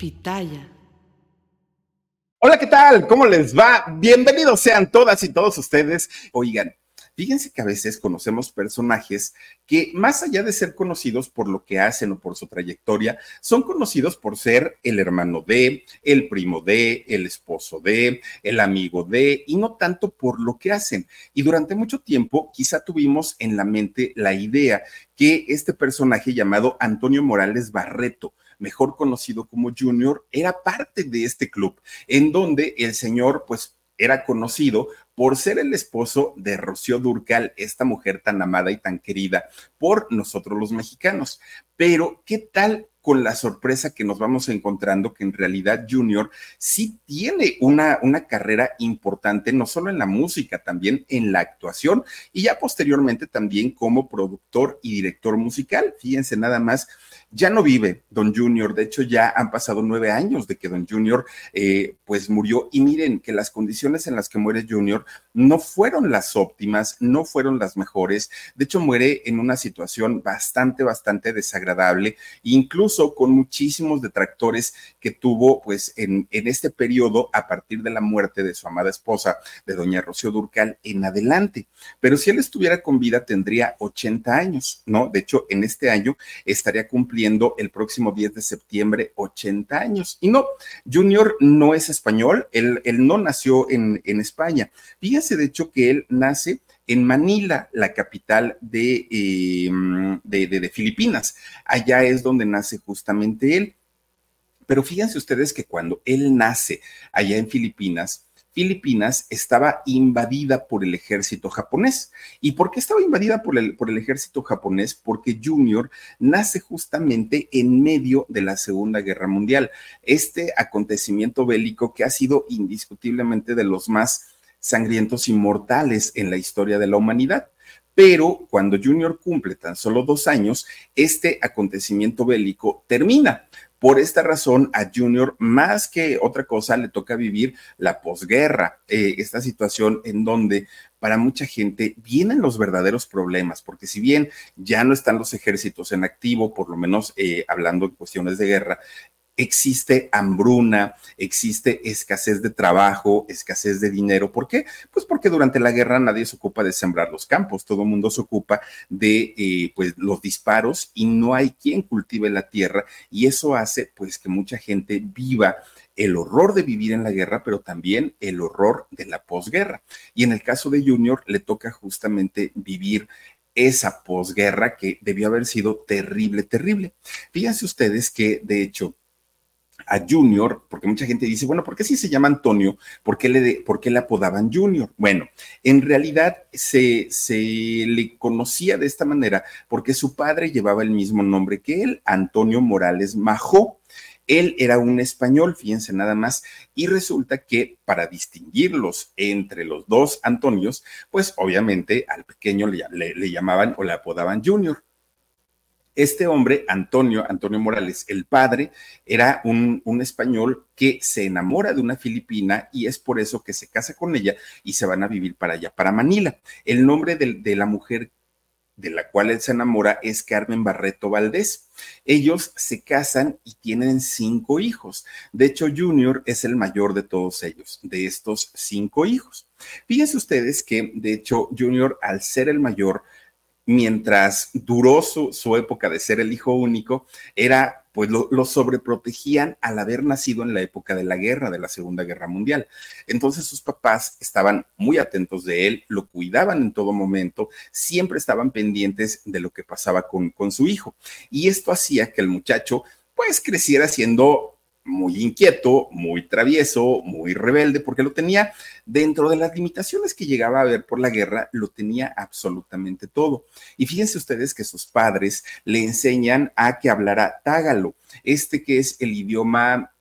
Pitaya. Hola, ¿qué tal? ¿Cómo les va? Bienvenidos sean todas y todos ustedes. Oigan, fíjense que a veces conocemos personajes que más allá de ser conocidos por lo que hacen o por su trayectoria, son conocidos por ser el hermano de, el primo de, el esposo de, el amigo de, y no tanto por lo que hacen. Y durante mucho tiempo quizá tuvimos en la mente la idea que este personaje llamado Antonio Morales Barreto, mejor conocido como Junior, era parte de este club, en donde el señor, pues, era conocido por ser el esposo de Rocío Durcal, esta mujer tan amada y tan querida por nosotros los mexicanos. Pero, ¿qué tal con la sorpresa que nos vamos encontrando que en realidad Junior sí tiene una, una carrera importante, no solo en la música, también en la actuación y ya posteriormente también como productor y director musical. Fíjense nada más ya no vive Don Junior, de hecho ya han pasado nueve años de que Don Junior eh, pues murió y miren que las condiciones en las que muere Junior no fueron las óptimas, no fueron las mejores, de hecho muere en una situación bastante, bastante desagradable, incluso con muchísimos detractores que tuvo pues en, en este periodo a partir de la muerte de su amada esposa, de doña Rocío Durcal, en adelante. Pero si él estuviera con vida tendría 80 años, ¿no? De hecho, en este año estaría cumpliendo el próximo 10 de septiembre 80 años. Y no, Junior no es español, él, él no nació en, en, España. Fíjense, de hecho, que él nace en Manila, la capital de, eh, de, de, de Filipinas. Allá es donde nace justamente él. Pero fíjense ustedes que cuando él nace allá en Filipinas, Filipinas estaba invadida por el ejército japonés. ¿Y por qué estaba invadida por el, por el ejército japonés? Porque Junior nace justamente en medio de la Segunda Guerra Mundial. Este acontecimiento bélico que ha sido indiscutiblemente de los más sangrientos y mortales en la historia de la humanidad. Pero cuando Junior cumple tan solo dos años, este acontecimiento bélico termina. Por esta razón, a Junior, más que otra cosa, le toca vivir la posguerra, eh, esta situación en donde para mucha gente vienen los verdaderos problemas, porque si bien ya no están los ejércitos en activo, por lo menos eh, hablando de cuestiones de guerra, existe hambruna, existe escasez de trabajo, escasez de dinero. ¿Por qué? Pues porque durante la guerra nadie se ocupa de sembrar los campos, todo el mundo se ocupa de eh, pues los disparos y no hay quien cultive la tierra y eso hace pues que mucha gente viva el horror de vivir en la guerra, pero también el horror de la posguerra. Y en el caso de Junior le toca justamente vivir esa posguerra que debió haber sido terrible, terrible. Fíjense ustedes que, de hecho, a Junior, porque mucha gente dice, bueno, ¿por qué si se llama Antonio? ¿Por qué le, de, por qué le apodaban Junior? Bueno, en realidad se, se le conocía de esta manera porque su padre llevaba el mismo nombre que él, Antonio Morales Majó. Él era un español, fíjense nada más, y resulta que para distinguirlos entre los dos Antonios, pues obviamente al pequeño le, le, le llamaban o le apodaban Junior este hombre, Antonio, Antonio Morales, el padre, era un, un, español que se enamora de una filipina y es por eso que se casa con ella y se van a vivir para allá, para Manila. El nombre de, de la mujer de la cual él se enamora es Carmen Barreto Valdés. Ellos se casan y tienen cinco hijos. De hecho, Junior es el mayor de todos ellos, de estos cinco hijos. Fíjense ustedes que, de hecho, Junior, al ser el mayor, mientras duró su, su, época de ser el hijo único, era, pues lo, lo, sobreprotegían al haber nacido en la época de la guerra, de la Segunda Guerra Mundial. Entonces sus papás estaban muy atentos de él, lo cuidaban en todo momento, siempre estaban pendientes de lo que pasaba con, con su hijo. Y esto hacía que el muchacho, pues, creciera siendo muy inquieto, muy travieso, muy rebelde, porque lo tenía dentro de las limitaciones que llegaba a ver por la guerra, lo tenía absolutamente todo. Y fíjense ustedes que sus padres le enseñan a que hablara tágalo, este que es el idioma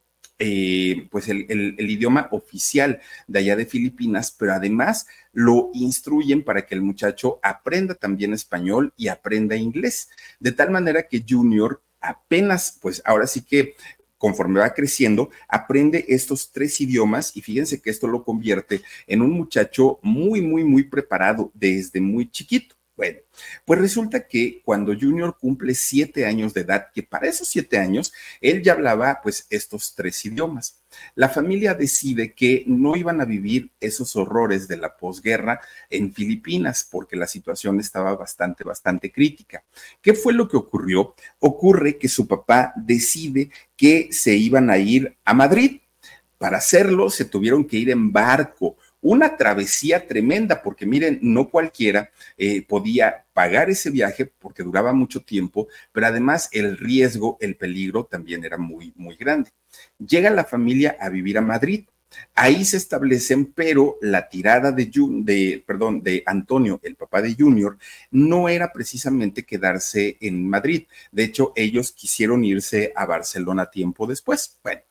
eh, pues el, el, idioma oficial de allá de Filipinas, pero además lo instruyen para que el muchacho aprenda también español y aprenda inglés, de tal manera que Junior apenas, pues ahora sí que conforme va creciendo, aprende estos tres idiomas y fíjense que esto lo convierte en un muchacho muy, muy, muy preparado desde muy chiquito. Bueno, pues resulta que cuando Junior cumple siete años de edad, que para esos siete años él ya hablaba pues estos tres idiomas, la familia decide que no iban a vivir esos horrores de la posguerra en Filipinas porque la situación estaba bastante, bastante crítica. ¿Qué fue lo que ocurrió? Ocurre que su papá decide que se iban a ir a Madrid. Para hacerlo se tuvieron que ir en barco una travesía tremenda, porque miren, no cualquiera eh, podía pagar ese viaje porque duraba mucho tiempo, pero además el riesgo, el peligro también era muy, muy grande. Llega la familia a vivir a Madrid. Ahí se establecen, pero la tirada de, de, perdón, de Antonio, el papá de Junior, no era precisamente quedarse en Madrid. De hecho, ellos quisieron irse a Barcelona tiempo después. Bueno,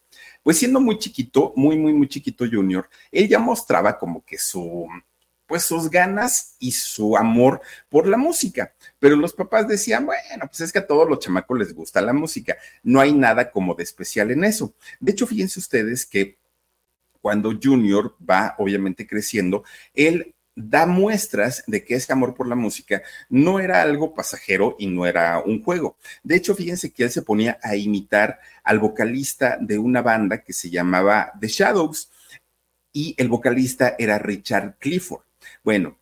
pues siendo muy chiquito, muy, muy, muy chiquito Junior, él ya mostraba como que su, pues sus ganas y su amor por la música. Pero los papás decían, bueno, pues es que a todos los chamacos les gusta la música, no hay nada como de especial en eso. De hecho, fíjense ustedes que cuando Junior va obviamente creciendo, él da muestras de que ese amor por la música no era algo pasajero y no era un juego. De hecho, fíjense que él se ponía a imitar al vocalista de una banda que se llamaba The Shadows y el vocalista era Richard Clifford. Bueno,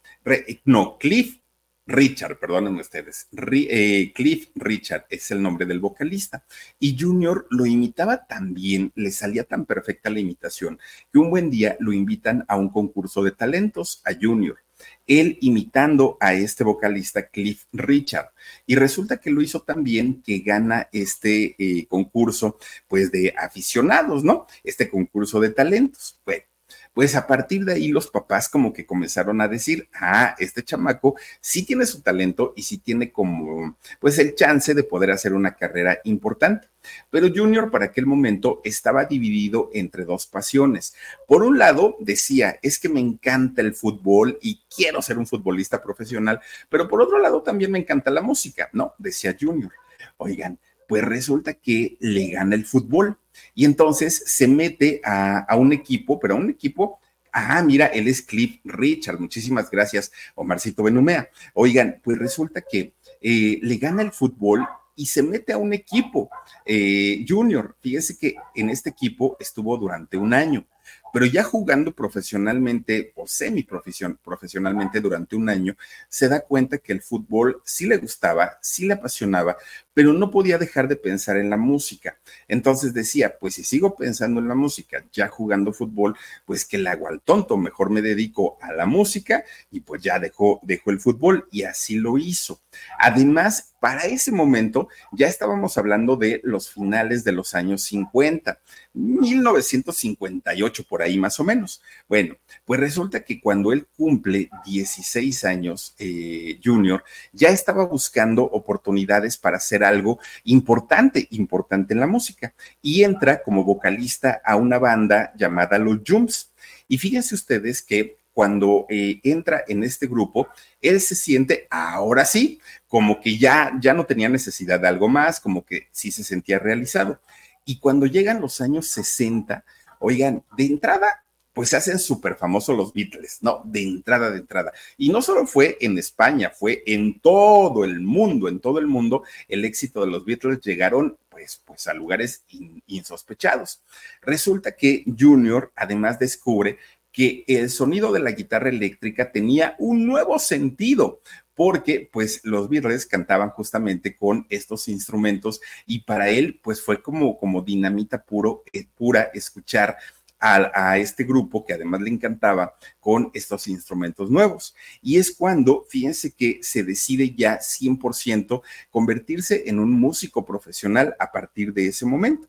no, Cliff Richard, perdónenme ustedes, eh, Cliff Richard es el nombre del vocalista. Y Junior lo imitaba tan bien, le salía tan perfecta la imitación, que un buen día lo invitan a un concurso de talentos a Junior. Él imitando a este vocalista Cliff Richard. Y resulta que lo hizo tan bien que gana este eh, concurso, pues de aficionados, ¿no? Este concurso de talentos. Bueno pues a partir de ahí los papás como que comenzaron a decir, ah, este chamaco sí tiene su talento y sí tiene como, pues el chance de poder hacer una carrera importante. Pero Junior para aquel momento estaba dividido entre dos pasiones. Por un lado decía, es que me encanta el fútbol y quiero ser un futbolista profesional, pero por otro lado también me encanta la música, ¿no? Decía Junior. Oigan, pues resulta que le gana el fútbol y entonces se mete a, un equipo, pero a un equipo Ah, mira, él es Cliff Richard. Muchísimas gracias, Omarcito Benumea. Oigan, pues resulta que eh, le gana el fútbol y se mete a un equipo eh, junior. Fíjese que en este equipo estuvo durante un año pero ya jugando profesionalmente o semi profesionalmente durante un año, se da cuenta que el fútbol sí le gustaba, sí le apasionaba, pero no podía dejar de pensar en la música. Entonces decía, pues si sigo pensando en la música, ya jugando fútbol, pues que le hago al tonto, mejor me dedico a la música y pues ya dejó, dejó el fútbol y así lo hizo. Además, para ese momento ya estábamos hablando de los finales de los años 50, 1958 por ahí más o menos. Bueno, pues resulta que cuando él cumple 16 años, eh, Junior, ya estaba buscando oportunidades para hacer algo importante, importante en la música, y entra como vocalista a una banda llamada Los Jumps. Y fíjense ustedes que cuando eh, entra en este grupo, él se siente ahora sí, como que ya, ya no tenía necesidad de algo más, como que sí se sentía realizado. Y cuando llegan los años 60, oigan, de entrada, pues se hacen súper famosos los Beatles, ¿no? De entrada, de entrada. Y no solo fue en España, fue en todo el mundo, en todo el mundo, el éxito de los Beatles llegaron pues, pues a lugares insospechados. Resulta que Junior además descubre que el sonido de la guitarra eléctrica tenía un nuevo sentido, porque pues los Beatles cantaban justamente con estos instrumentos y para él pues fue como, como dinamita puro, eh, pura escuchar a, este grupo que además le encantaba con estos instrumentos nuevos. Y es cuando, fíjense que se decide ya 100% convertirse en un músico profesional a partir de ese momento.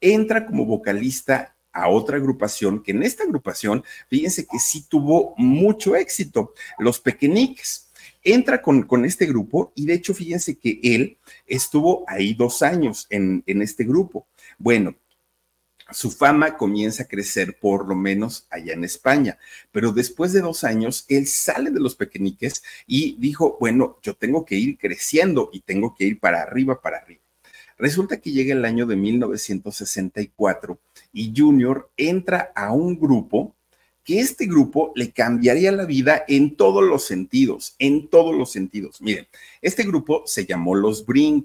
Entra como vocalista a otra agrupación, que en esta agrupación, fíjense que sí tuvo mucho éxito, los Pequeñiques entra con, con, este grupo y de hecho fíjense que él estuvo ahí dos años en, en, este grupo. Bueno, su fama comienza a crecer por lo menos allá en España, pero después de dos años él sale de los pequeñiques y dijo, bueno, yo tengo que ir creciendo y tengo que ir para arriba, para arriba. Resulta que llega el año de 1964 y Junior entra a un grupo que este grupo le cambiaría la vida en todos los sentidos, en todos los sentidos. Miren, este grupo se llamó Los Brink.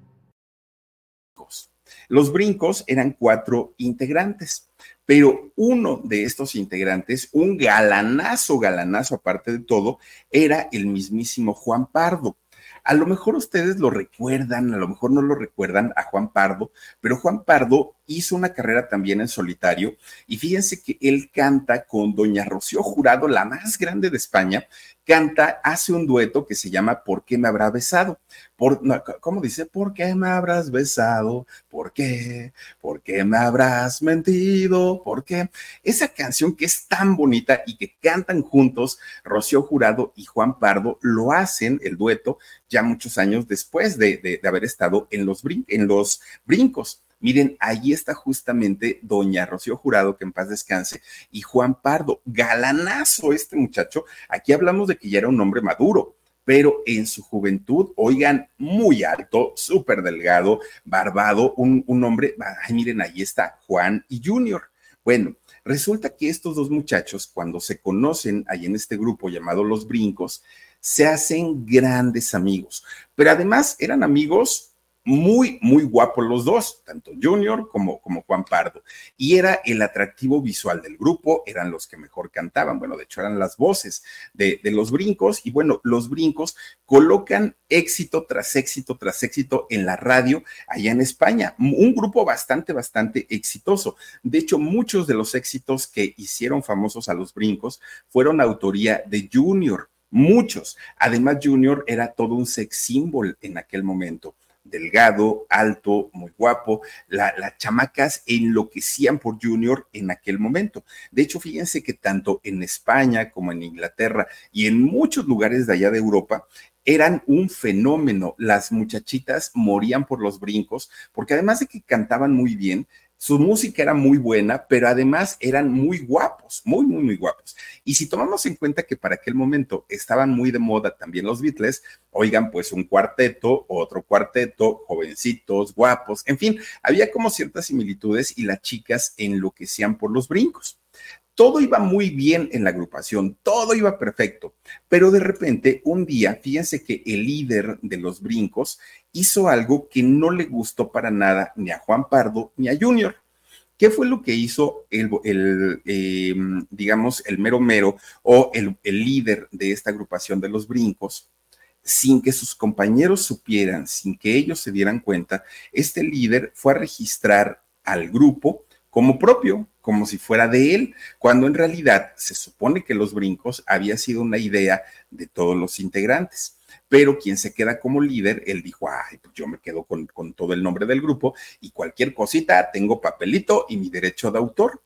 Los brincos eran cuatro integrantes, pero uno de estos integrantes, un galanazo, galanazo aparte de todo, era el mismísimo Juan Pardo. A lo mejor ustedes lo recuerdan, a lo mejor no lo recuerdan a Juan Pardo, pero Juan Pardo hizo una carrera también en solitario y fíjense que él canta con doña Rocío Jurado, la más grande de España, canta, hace un dueto que se llama ¿Por qué me habrá besado? Por, ¿Cómo dice? ¿Por qué me habrás besado? ¿Por qué? ¿Por qué me habrás mentido? ¿Por qué? Esa canción que es tan bonita y que cantan juntos Rocío Jurado y Juan Pardo, lo hacen el dueto ya muchos años después de, de, haber estado en los, en los brincos. Miren, ahí está justamente doña Rocío Jurado, que en paz descanse, y Juan Pardo, galanazo este muchacho. Aquí hablamos de que ya era un hombre maduro, pero en su juventud, oigan, muy alto, súper delgado, barbado, un, un hombre, ay, miren, ahí está Juan y Junior. Bueno, resulta que estos dos muchachos, cuando se conocen ahí en este grupo llamado Los Brincos, se hacen grandes amigos, pero además eran amigos muy, muy guapos los dos, tanto Junior como, como Juan Pardo. Y era el atractivo visual del grupo, eran los que mejor cantaban. Bueno, de hecho eran las voces de, de los brincos. Y bueno, los brincos colocan éxito tras éxito tras éxito en la radio allá en España. Un grupo bastante, bastante exitoso. De hecho, muchos de los éxitos que hicieron famosos a los brincos fueron autoría de Junior. Muchos. Además, Junior era todo un sex symbol en aquel momento delgado, alto, muy guapo. las chamacas enloquecían por Junior en aquel momento. De hecho, fíjense que tanto en España como en Inglaterra y en muchos lugares de allá de Europa, eran un fenómeno. Las muchachitas morían por los brincos, porque además de que cantaban muy bien, su música era muy buena, pero además eran muy guapos, muy, muy, muy guapos. Y si tomamos en cuenta que para aquel momento estaban muy de moda también los Beatles, oigan, pues un cuarteto, otro cuarteto, jovencitos, guapos, en fin, había como ciertas similitudes y las chicas enloquecían por los brincos todo iba muy bien en la agrupación, todo iba perfecto, pero de repente un día, fíjense que el líder de los brincos hizo algo que no le gustó para nada ni a Juan Pardo ni a Junior. ¿Qué fue lo que hizo el, em, digamos, el mero mero o el, el líder de esta agrupación de los brincos? sin que sus compañeros supieran, sin que ellos se dieran cuenta, este líder fue a registrar al grupo como propio, como si fuera de él, cuando en realidad se supone que los brincos había sido una idea de todos los integrantes. Pero quien se queda como líder, él dijo, ay, pues yo me quedo con, todo el nombre del grupo y cualquier cosita, tengo papelito y mi derecho de autor.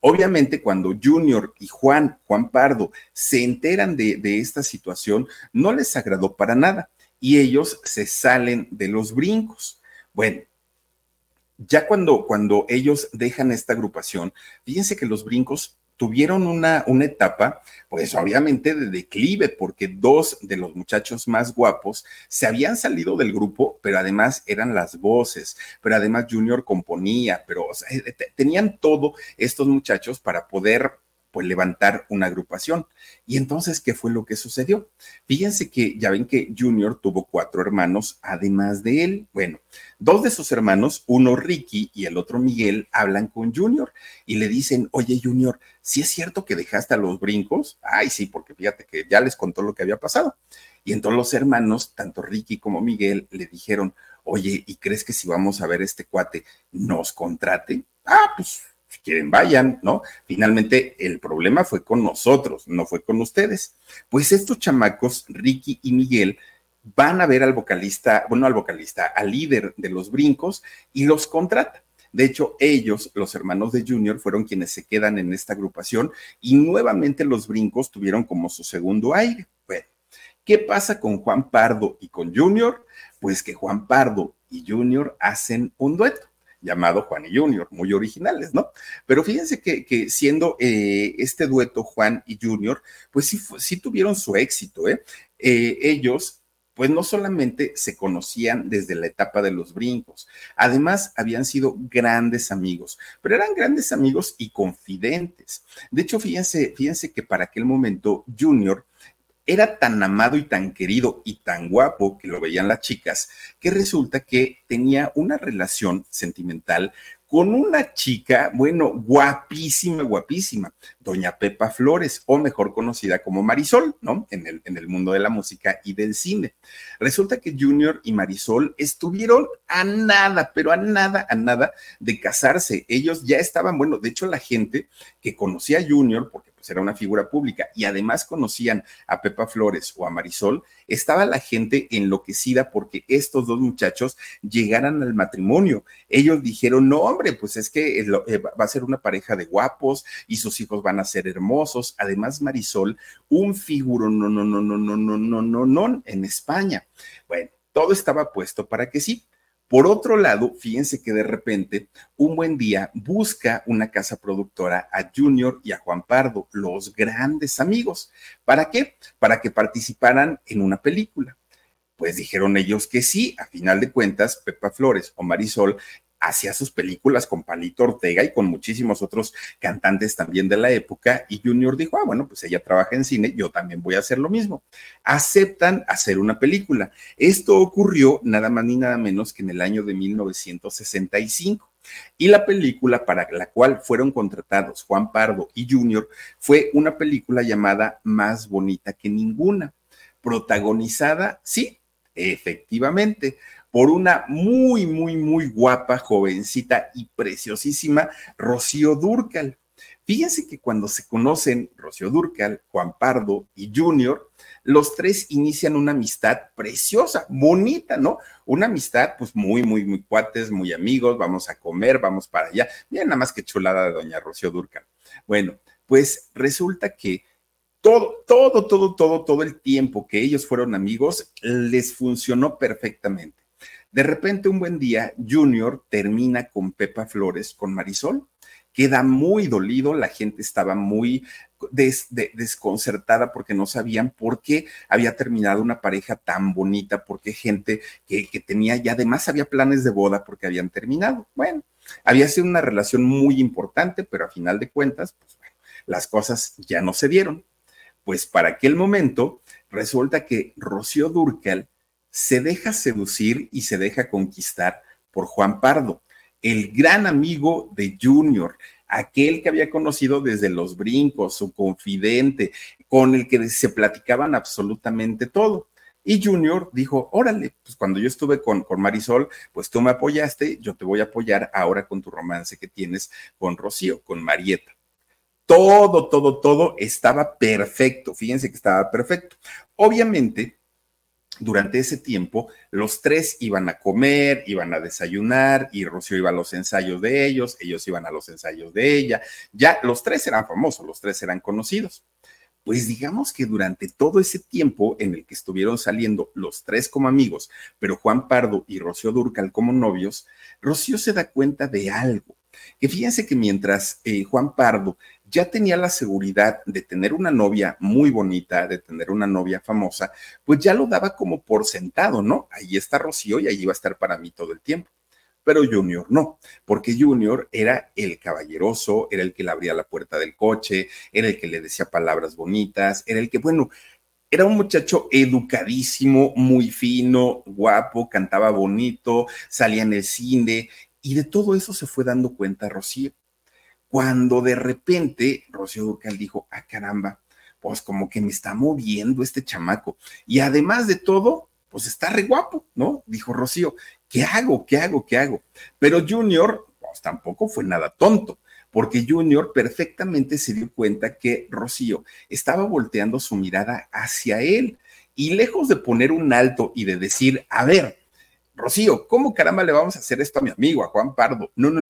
Obviamente, cuando Junior y Juan, Juan Pardo, se enteran de, esta situación, no les agradó para nada y ellos se salen de los brincos. Bueno, ya cuando, cuando ellos dejan esta agrupación, fíjense que los brincos tuvieron una, una etapa, pues obviamente de declive, porque dos de los muchachos más guapos se habían salido del grupo, pero además eran las voces, pero además Junior componía, pero eh, tenían todo estos muchachos para poder pues levantar una agrupación. Y entonces, ¿qué fue lo que sucedió? Fíjense que ya ven que Junior tuvo cuatro hermanos, además de él. Bueno, dos de sus hermanos, uno Ricky y el otro Miguel, hablan con Junior y le dicen, oye Junior, ¿sí es cierto que dejaste a los brincos? Ay, sí, porque fíjate que ya les contó lo que había pasado. Y entonces los hermanos, tanto Ricky como Miguel, le dijeron, oye, ¿y crees que si vamos a ver este cuate nos contrate? Ah, pues quieren vayan, ¿no? Finalmente el problema fue con nosotros, no fue con ustedes. Pues estos chamacos, Ricky y Miguel, van a ver al vocalista, bueno, al vocalista, al líder de los brincos y los contrata. De hecho, ellos, los hermanos de Junior, fueron quienes se quedan en esta agrupación y nuevamente los brincos tuvieron como su segundo aire. Bueno, ¿qué pasa con Juan Pardo y con Junior? Pues que Juan Pardo y Junior hacen un dueto llamado Juan y Junior, muy originales, ¿no? Pero fíjense que, siendo eh, este dueto Juan y Junior, pues sí, sí tuvieron su éxito, ¿eh? ¿eh? Ellos pues no solamente se conocían desde la etapa de los brincos, además habían sido grandes amigos, pero eran grandes amigos y confidentes. De hecho, fíjense, fíjense que para aquel momento Junior era tan amado y tan querido y tan guapo que lo veían las chicas, que resulta que tenía una relación sentimental con una chica, bueno, guapísima, guapísima, doña Pepa Flores, o mejor conocida como Marisol, ¿no? En el, en el mundo de la música y del cine. Resulta que Junior y Marisol estuvieron a nada, pero a nada, a nada de casarse. Ellos ya estaban, bueno, de hecho la gente que conocía a Junior, porque era una figura pública, y además conocían a Pepa Flores o a Marisol, estaba la gente enloquecida porque estos dos muchachos llegaran al matrimonio. Ellos dijeron, no, hombre, pues es que eh, eh, va a ser una pareja de guapos y sus hijos van a ser hermosos. Además, Marisol, un figuro, no, no, no, no, no, no, no, no, no, en España. Bueno, todo estaba puesto para que sí. Por otro lado, fíjense que de repente, un buen día busca una casa productora a Junior y a Juan Pardo, los grandes amigos. ¿Para qué? Para que participaran en una película. Pues dijeron ellos que sí, a final de cuentas, Pepa Flores o Marisol hacía sus películas con Palito Ortega y con muchísimos otros cantantes también de la época y Junior dijo, ah, bueno, pues ella trabaja en cine, yo también voy a hacer lo mismo. Aceptan hacer una película. Esto ocurrió nada más ni nada menos que en el año de 1965. Y la película para la cual fueron contratados Juan Pardo y Junior fue una película llamada Más bonita que ninguna, protagonizada, sí, efectivamente, por una muy, muy, muy guapa, jovencita y preciosísima Rocío Durcal. Fíjense que cuando se conocen Rocío Durcal, Juan Pardo y Junior, los tres inician una amistad preciosa, bonita, ¿no? Una amistad, pues muy, muy, muy cuates, muy amigos, vamos a comer, vamos para allá. Miren nada más que chulada de doña Rocío Durcal. Bueno, pues resulta que todo, todo, todo, todo, todo el tiempo que ellos fueron amigos les funcionó perfectamente. De repente, un buen día, Junior termina con Pepa Flores, con Marisol. Queda muy dolido, la gente estaba muy desconcertada porque no sabían por qué había terminado una pareja tan bonita, porque gente que, tenía ya además había planes de boda porque habían terminado. Bueno, había sido una relación muy importante, pero a final de cuentas, pues bueno, las cosas ya no se dieron. Pues para aquel momento resulta que Rocío Durcal se deja seducir y se deja conquistar por Juan Pardo, el gran amigo de Junior, aquel que había conocido desde los brincos, su confidente, con el que se platicaban absolutamente todo. Y Junior dijo, órale, pues cuando yo estuve con, con, Marisol, pues tú me apoyaste, yo te voy a apoyar ahora con tu romance que tienes con Rocío, con Marieta. Todo, todo, todo estaba perfecto. Fíjense que estaba perfecto. Obviamente, durante ese tiempo, los tres iban a comer, iban a desayunar y Rocío iba a los ensayos de ellos, ellos iban a los ensayos de ella. Ya los tres eran famosos, los tres eran conocidos. Pues digamos que durante todo ese tiempo en el que estuvieron saliendo los tres como amigos, pero Juan Pardo y Rocío Durcal como novios, Rocío se da cuenta de algo. Que fíjense que mientras eh, Juan Pardo ya tenía la seguridad de tener una novia muy bonita, de tener una novia famosa, pues ya lo daba como por sentado, ¿no? Ahí está Rocío y ahí va a estar para mí todo el tiempo. Pero Junior no, porque Junior era el caballeroso, era el que le abría la puerta del coche, era el que le decía palabras bonitas, era el que, bueno, era un muchacho educadísimo, muy fino, guapo, cantaba bonito, salía en el cine y de todo eso se fue dando cuenta Rocío. Cuando de repente Rocío Durcal dijo, ah, caramba, pues como que me está moviendo este chamaco. Y además de todo, pues está re guapo, ¿no? Dijo Rocío, ¿qué hago? ¿Qué hago? ¿Qué hago? Pero Junior, pues tampoco fue nada tonto porque Junior perfectamente se dio cuenta que Rocío estaba volteando su mirada hacia él y lejos de poner un alto y de decir, a ver, Rocío, ¿cómo caramba le vamos a hacer esto a mi amigo, a Juan Pardo? No, no.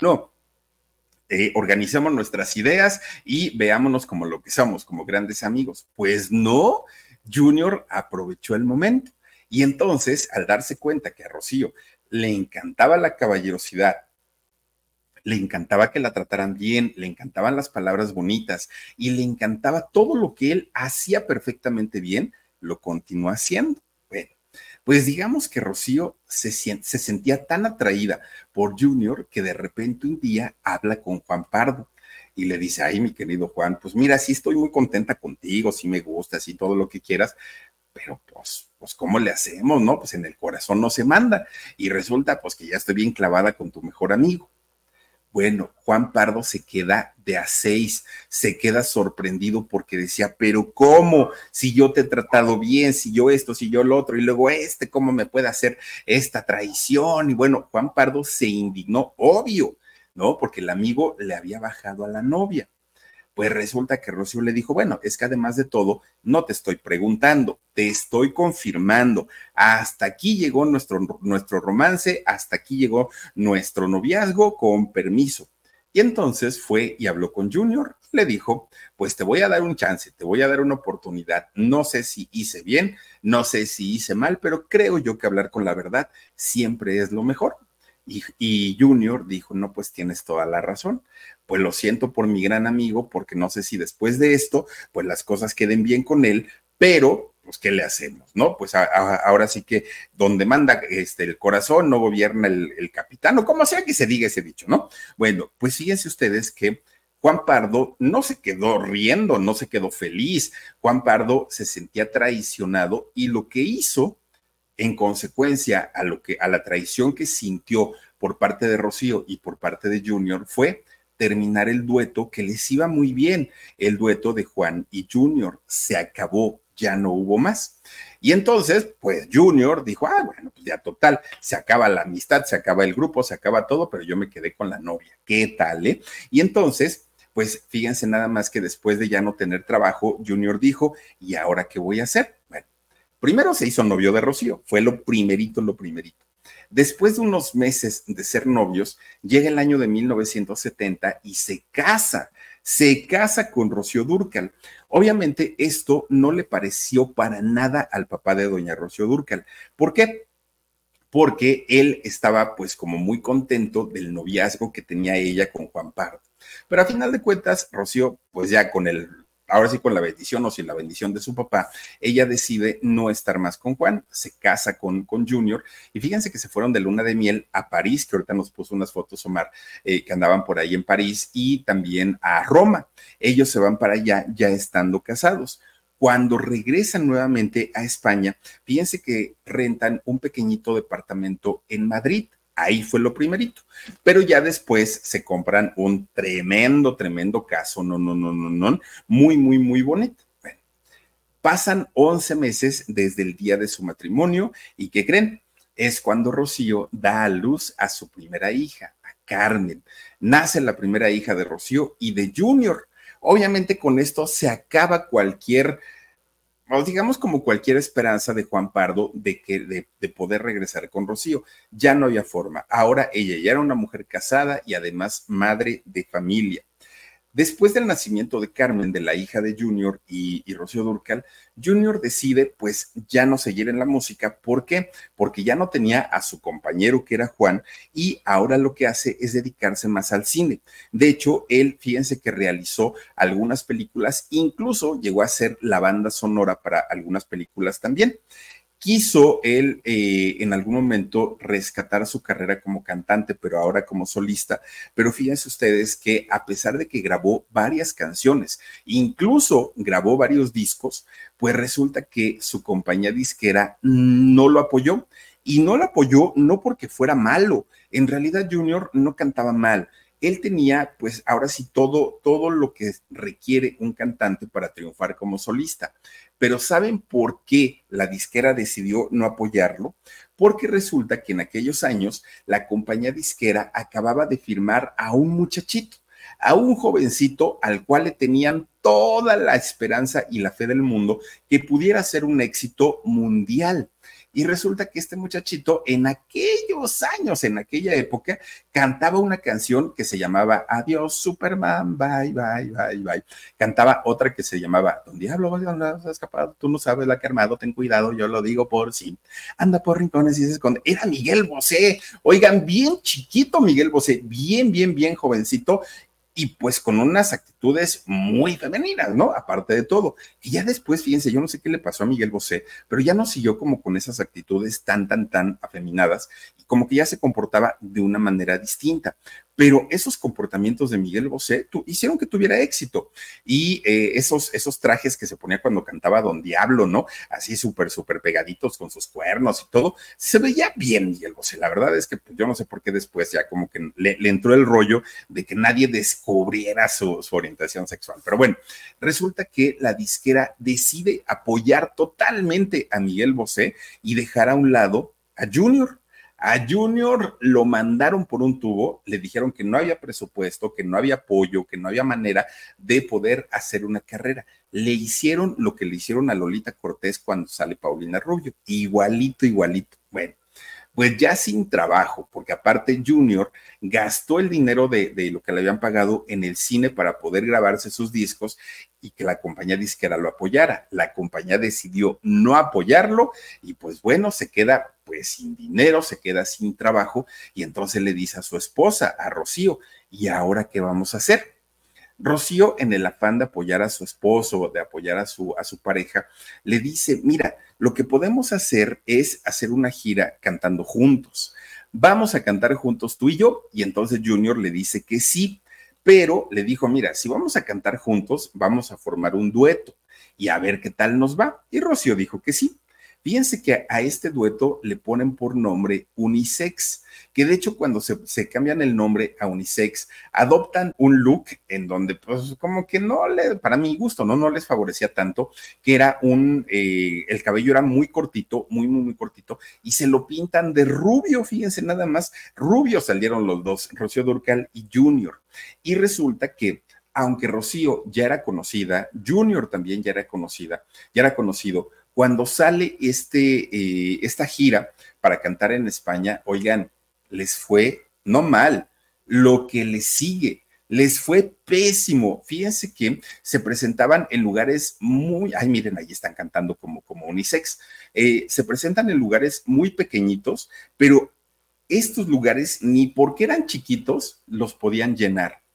No. Eh, nuestras ideas y veámonos como lo que somos, como grandes amigos. Pues no, Junior aprovechó el momento. Y entonces, al darse cuenta que a Rocío le encantaba la caballerosidad, le encantaba que la trataran bien, le encantaban las palabras bonitas y le encantaba todo lo que él hacía perfectamente bien, lo continuó haciendo. Pues digamos que Rocío se, se sentía tan atraída por Junior que de repente un día habla con Juan Pardo y le dice, ay, mi querido Juan, pues mira, sí estoy muy contenta contigo, sí me gusta, sí todo lo que quieras, pero pues, pues, ¿cómo le hacemos, no? Pues en el corazón no se manda. Y resulta, pues, que ya estoy bien clavada con tu mejor amigo. Bueno, Juan Pardo se queda de a seis, se queda sorprendido porque decía, pero ¿cómo? Si yo te he tratado bien, si yo esto, si yo lo otro, y luego este, ¿cómo me puede hacer esta traición? Y bueno, Juan Pardo se indignó, obvio, ¿no? Porque el amigo le había bajado a la novia. Pues resulta que Rocío le dijo, bueno, es que además de todo, no te estoy preguntando, te estoy confirmando. Hasta aquí llegó nuestro, nuestro romance, hasta aquí llegó nuestro noviazgo con permiso. Y entonces fue y habló con Junior, le dijo, pues te voy a dar un chance, te voy a dar una oportunidad. No sé si hice bien, no sé si hice mal, pero creo yo que hablar con la verdad siempre es lo mejor. Y, Junior dijo, no, pues tienes toda la razón. Pues lo siento por mi gran amigo, porque no sé si después de esto, pues las cosas queden bien con él, pero pues ¿qué le hacemos? ¿No? Pues ahora sí que donde manda este, el corazón no gobierna el, capitán, o como sea que se diga ese dicho, ¿no? Bueno, pues fíjense ustedes que Juan Pardo no se quedó riendo, no se quedó feliz. Juan Pardo se sentía traicionado y lo que hizo en consecuencia a lo que a la traición que sintió por parte de Rocío y por parte de Junior fue terminar el dueto que les iba muy bien, el dueto de Juan y Junior. Se acabó, ya no hubo más. Y entonces, pues Junior dijo, ah, bueno, pues ya total, se acaba la amistad, se acaba el grupo, se acaba todo, pero yo me quedé con la novia. ¿Qué tal, eh? Y entonces, pues fíjense nada más que después de ya no tener trabajo, Junior dijo, ¿y ahora qué voy a hacer? Primero se hizo novio de Rocío, fue lo primerito, lo primerito. Después de unos meses de ser novios, llega el año de 1970 y se casa, se casa con Rocío Durcal. Obviamente esto no le pareció para nada al papá de doña Rocío Durcal. ¿Por qué? Porque él estaba pues como muy contento del noviazgo que tenía ella con Juan Pardo. Pero a final de cuentas, Rocío, pues ya con el ahora sí con la bendición o sin la bendición de su papá, ella decide no estar más con Juan, se casa con, con Junior y fíjense que se fueron de luna de miel a París, que ahorita nos puso unas fotos Omar, eh, que andaban por ahí en París y también a Roma. Ellos se van para allá ya estando casados. Cuando regresan nuevamente a España, fíjense que rentan un pequeñito departamento en Madrid Ahí fue lo primerito. Pero ya después se compran un tremendo, tremendo caso, no, no, no, no, no, muy, muy, muy bonito. Bueno, pasan 11 meses desde el día de su matrimonio y ¿qué creen? Es cuando Rocío da a luz a su primera hija. Carmen. Nace la primera hija de Rocío y de Junior. Obviamente con esto se acaba cualquier o digamos como cualquier esperanza de Juan Pardo de que de, de, poder regresar con Rocío. Ya no había forma. Ahora ella ya era una mujer casada y además madre de familia. Después del nacimiento de Carmen, de la hija de Junior y, y, Rocío Durcal, Junior decide pues ya no seguir en la música. ¿Por qué? Porque ya no tenía a su compañero que era Juan y ahora lo que hace es dedicarse más al cine. De hecho, él, fíjense que realizó algunas películas, incluso llegó a ser la banda sonora para algunas películas también quiso él eh, en algún momento rescatar su carrera como cantante, pero ahora como solista. Pero fíjense ustedes que a pesar de que grabó varias canciones, incluso grabó varios discos, pues resulta que su compañía disquera no lo apoyó. Y no lo apoyó no porque fuera malo. En realidad Junior no cantaba mal él tenía, pues ahora sí, todo, todo lo que requiere un cantante para triunfar como solista. Pero ¿saben por qué la disquera decidió no apoyarlo? Porque resulta que en aquellos años la compañía disquera acababa de firmar a un muchachito, a un jovencito al cual le tenían toda la esperanza y la fe del mundo que pudiera ser un éxito mundial. Y resulta que este muchachito en aquellos años, en aquella época, cantaba una canción que se llamaba Adiós Superman, bye, bye, bye, bye. Cantaba otra que se llamaba Don Diablo, ¿dónde has escapado? Tú no sabes la que armado, ten cuidado, yo lo digo por sí. Anda por rincones y se esconde. Era Miguel Bosé. Oigan, bien chiquito Miguel Bosé, bien, bien, bien jovencito y pues con unas actitudes muy femeninas, ¿no? Aparte de todo. Y ya después, fíjense, yo no sé qué le pasó a Miguel Bosé, pero ya no siguió como con esas actitudes tan, tan, tan afeminadas y como que ya se comportaba de una manera distinta pero esos comportamientos de Miguel Bosé hicieron que tuviera éxito. Y eh, esos, esos trajes que se ponía cuando cantaba Don Diablo, ¿no? Así súper, súper pegaditos con sus cuernos y todo, se veía bien Miguel Bosé. La verdad es que pues, yo no sé por qué después ya como que le, le entró el rollo de que nadie descubriera su, su orientación sexual. Pero bueno, resulta que la disquera decide apoyar totalmente a Miguel Bosé y dejar a un lado a Junior. A Junior lo mandaron por un tubo, le dijeron que no había presupuesto, que no había apoyo, que no había manera de poder hacer una carrera. Le hicieron lo que le hicieron a Lolita Cortés cuando sale Paulina Rubio, igualito, igualito. Bueno, pues ya sin trabajo, porque aparte Junior gastó el dinero de, de, lo que le habían pagado en el cine para poder grabarse sus discos y que la compañía disquera lo apoyara. La compañía decidió no apoyarlo y pues bueno, se queda pues sin dinero, se queda sin trabajo y entonces le dice a su esposa, a Rocío, ¿y ahora qué vamos a hacer? Rocío, en el afán de apoyar a su esposo, de apoyar a su, a su pareja, le dice, mira, lo que podemos hacer es hacer una gira cantando juntos. Vamos a cantar juntos tú y yo. Y entonces Junior le dice que sí, pero le dijo, mira, si vamos a cantar juntos, vamos a formar un dueto y a ver qué tal nos va. Y Rocío dijo que sí. Fíjense que a este dueto le ponen por nombre Unisex, que de hecho cuando se, cambian el nombre a Unisex, adoptan un look en donde pues como que no le, para mi gusto, no, no les favorecía tanto, que era un, eh, el cabello era muy cortito, muy, muy, muy cortito, y se lo pintan de rubio, fíjense nada más, rubio salieron los dos, Rocío Durcal y Junior. Y resulta que aunque Rocío ya era conocida, Junior también ya era conocida, ya era conocido, cuando sale este, eh, esta gira para cantar en España, oigan, les fue no mal, lo que les sigue, les fue pésimo. Fíjense que se presentaban en lugares muy, ay, miren, ahí están cantando como, como unisex, eh, se presentan en lugares muy pequeñitos, pero estos lugares, ni porque eran chiquitos, los podían llenar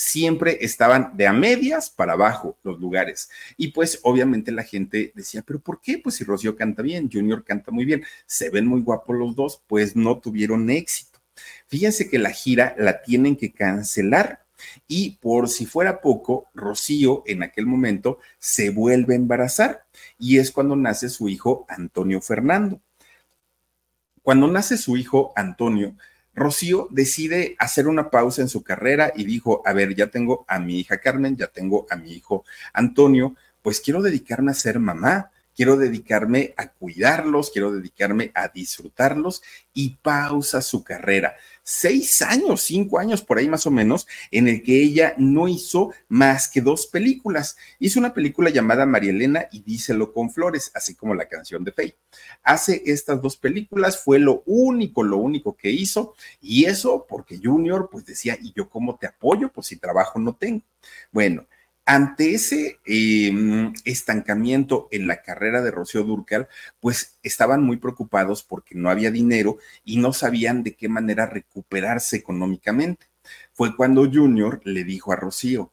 siempre estaban de a medias para abajo los lugares. Y pues obviamente la gente decía, pero ¿por qué? Pues si Rocío canta bien, Junior canta muy bien, se ven muy guapos los dos, pues no tuvieron éxito. Fíjense que la gira la tienen que cancelar. Y por si fuera poco, Rocío en aquel momento se vuelve a embarazar y es cuando nace su hijo Antonio Fernando. Cuando nace su hijo Antonio, Rocío decide hacer una pausa en su carrera y dijo, a ver, ya tengo a mi hija Carmen, ya tengo a mi hijo Antonio, pues quiero dedicarme a ser mamá. quiero dedicarme a cuidarlos, quiero dedicarme a disfrutarlos y pausa su carrera seis años, cinco años por ahí más o menos, en el que ella no hizo más que dos películas. Hizo una película llamada María Elena y Díselo con Flores, así como la canción de Faye. Hace estas dos películas, fue lo único, lo único que hizo, y eso porque Junior pues decía, ¿y yo cómo te apoyo? Pues si trabajo no tengo. Bueno, ante ese em, estancamiento en la carrera de Rocío Durcal, pues estaban muy preocupados porque no había dinero y no sabían de qué manera recuperarse económicamente. Fue cuando Junior le dijo a Rocío,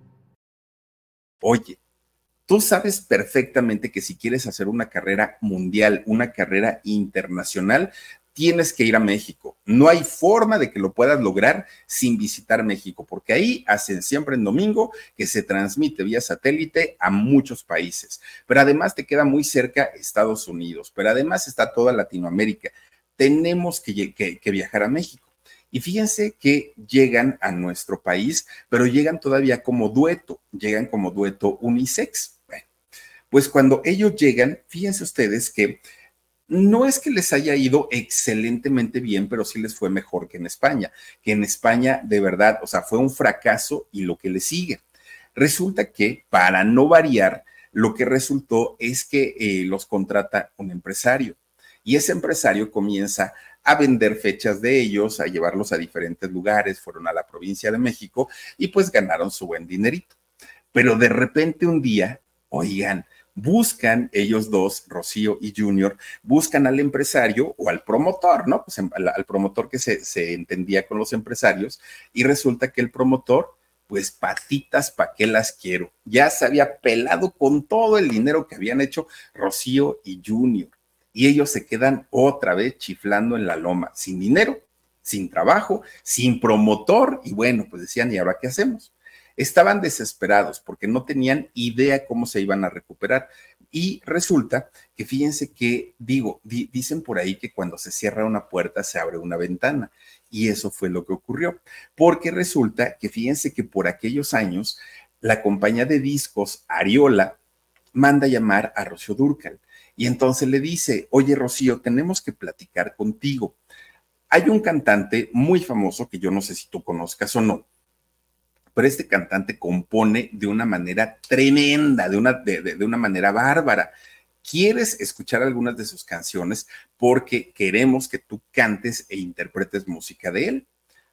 Oye, tú sabes perfectamente que si quieres hacer una carrera mundial, una carrera internacional, tienes que ir a México. No hay forma de que lo puedas lograr sin visitar México, porque ahí hacen siempre en domingo que se transmite vía satélite a muchos países. Pero además te queda muy cerca Estados Unidos, pero además está toda Latinoamérica. Tenemos que, que viajar a México. Y fíjense que llegan a nuestro país, pero llegan todavía como dueto, llegan como dueto unisex. Bueno, pues cuando ellos llegan, fíjense ustedes que no es que les haya ido excelentemente bien, pero sí les fue mejor que en España, que en España de verdad, o sea, fue un fracaso y lo que le sigue. Resulta que, para no variar, lo que resultó es que eh, los contrata un empresario y ese empresario comienza a vender fechas de ellos, a llevarlos a diferentes lugares, fueron a la provincia de México y pues ganaron su buen dinerito. Pero de repente un día, oigan, buscan ellos dos, Rocío y Junior, buscan al empresario o al promotor, ¿no? Pues em, al, promotor que se, se entendía con los empresarios y resulta que el promotor pues patitas, ¿pa' qué las quiero? Ya se había pelado con todo el dinero que habían hecho Rocío y Junior y ellos se quedan otra vez chiflando en la loma, sin dinero, sin trabajo, sin promotor, y bueno, pues decían, ¿y ahora qué hacemos? Estaban desesperados porque no tenían idea cómo se iban a recuperar. Y resulta que fíjense que, digo, dicen por ahí que cuando se cierra una puerta se abre una ventana. Y eso fue lo que ocurrió. Porque resulta que fíjense que por aquellos años la compañía de discos Ariola manda llamar a Rocío Durcal y entonces le dice, oye Rocío, tenemos que platicar contigo. Hay un cantante muy famoso que yo no sé si tú conozcas o no, pero este cantante compone de una manera tremenda, de una, de, una manera bárbara. ¿Quieres escuchar algunas de sus canciones? Porque queremos que tú cantes e interpretes música de él.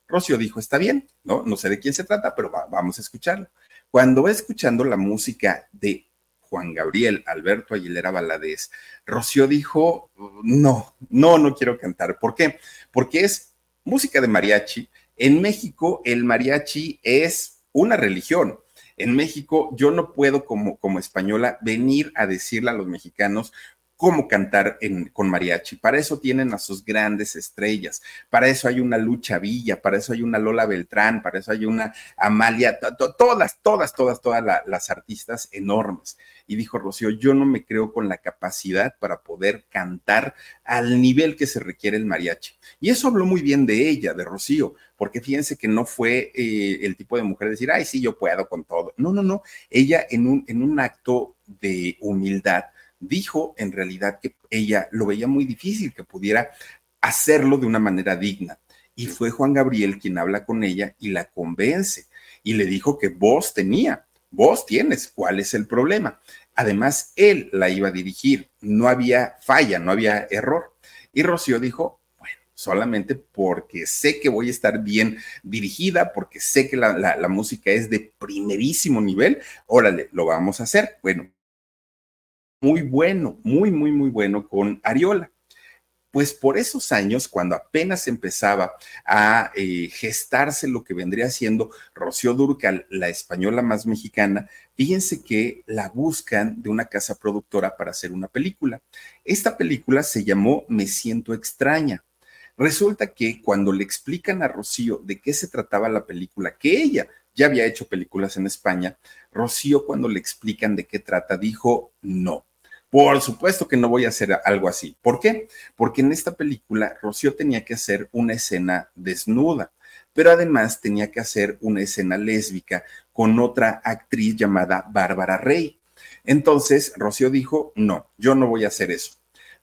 Rocío dijo, está bien, ¿no? No sé de quién se trata, pero vamos a escucharlo. Cuando va escuchando la música de Juan Gabriel, Alberto Aguilera Valadez, Rocío dijo, no, no, no quiero cantar. ¿Por qué? Porque es música de mariachi. En México el mariachi es una religión. En México yo no puedo como, como española venir a decirle a los mexicanos, cómo cantar con mariachi. Para eso tienen a sus grandes estrellas. Para eso hay una Lucha Villa, para eso hay una Lola Beltrán, para eso hay una Amalia, todas, todas, todas, todas las artistas enormes. Y dijo Rocío, yo no me creo con la capacidad para poder cantar al nivel que se requiere el mariachi. Y eso habló muy bien de ella, de Rocío, porque fíjense que no fue eh, el tipo de mujer decir, ay, sí, yo puedo con todo. No, no, no. Ella en un, en un acto de humildad dijo en realidad que ella lo veía muy difícil que pudiera hacerlo de una manera digna. Y fue Juan Gabriel quien habla con ella y la convence y le dijo que vos tenía, vos tienes, ¿cuál es el problema? Además, él la iba a dirigir, no había falla, no había error. Y Rocío dijo, bueno, solamente porque sé que voy a estar bien dirigida, porque sé que la, la música es de primerísimo nivel, órale, lo vamos a hacer. Bueno, muy bueno, muy, muy, muy bueno con Ariola. Pues por esos años, cuando apenas empezaba a eh, gestarse lo que vendría siendo Rocío Durcal, la española más mexicana, fíjense que la buscan de una casa productora para hacer una película. Esta película se llamó Me siento extraña. Resulta que cuando le explican a Rocío de qué se trataba la película, que ella ya había hecho películas en España, Rocío cuando le explican de qué trata dijo no por supuesto que no voy a hacer algo así. ¿Por qué? Porque en esta película Rocío tenía que hacer una escena desnuda, pero además tenía que hacer una escena lésbica con otra actriz llamada Bárbara Rey. Entonces Rocío dijo, no, yo no voy a hacer eso.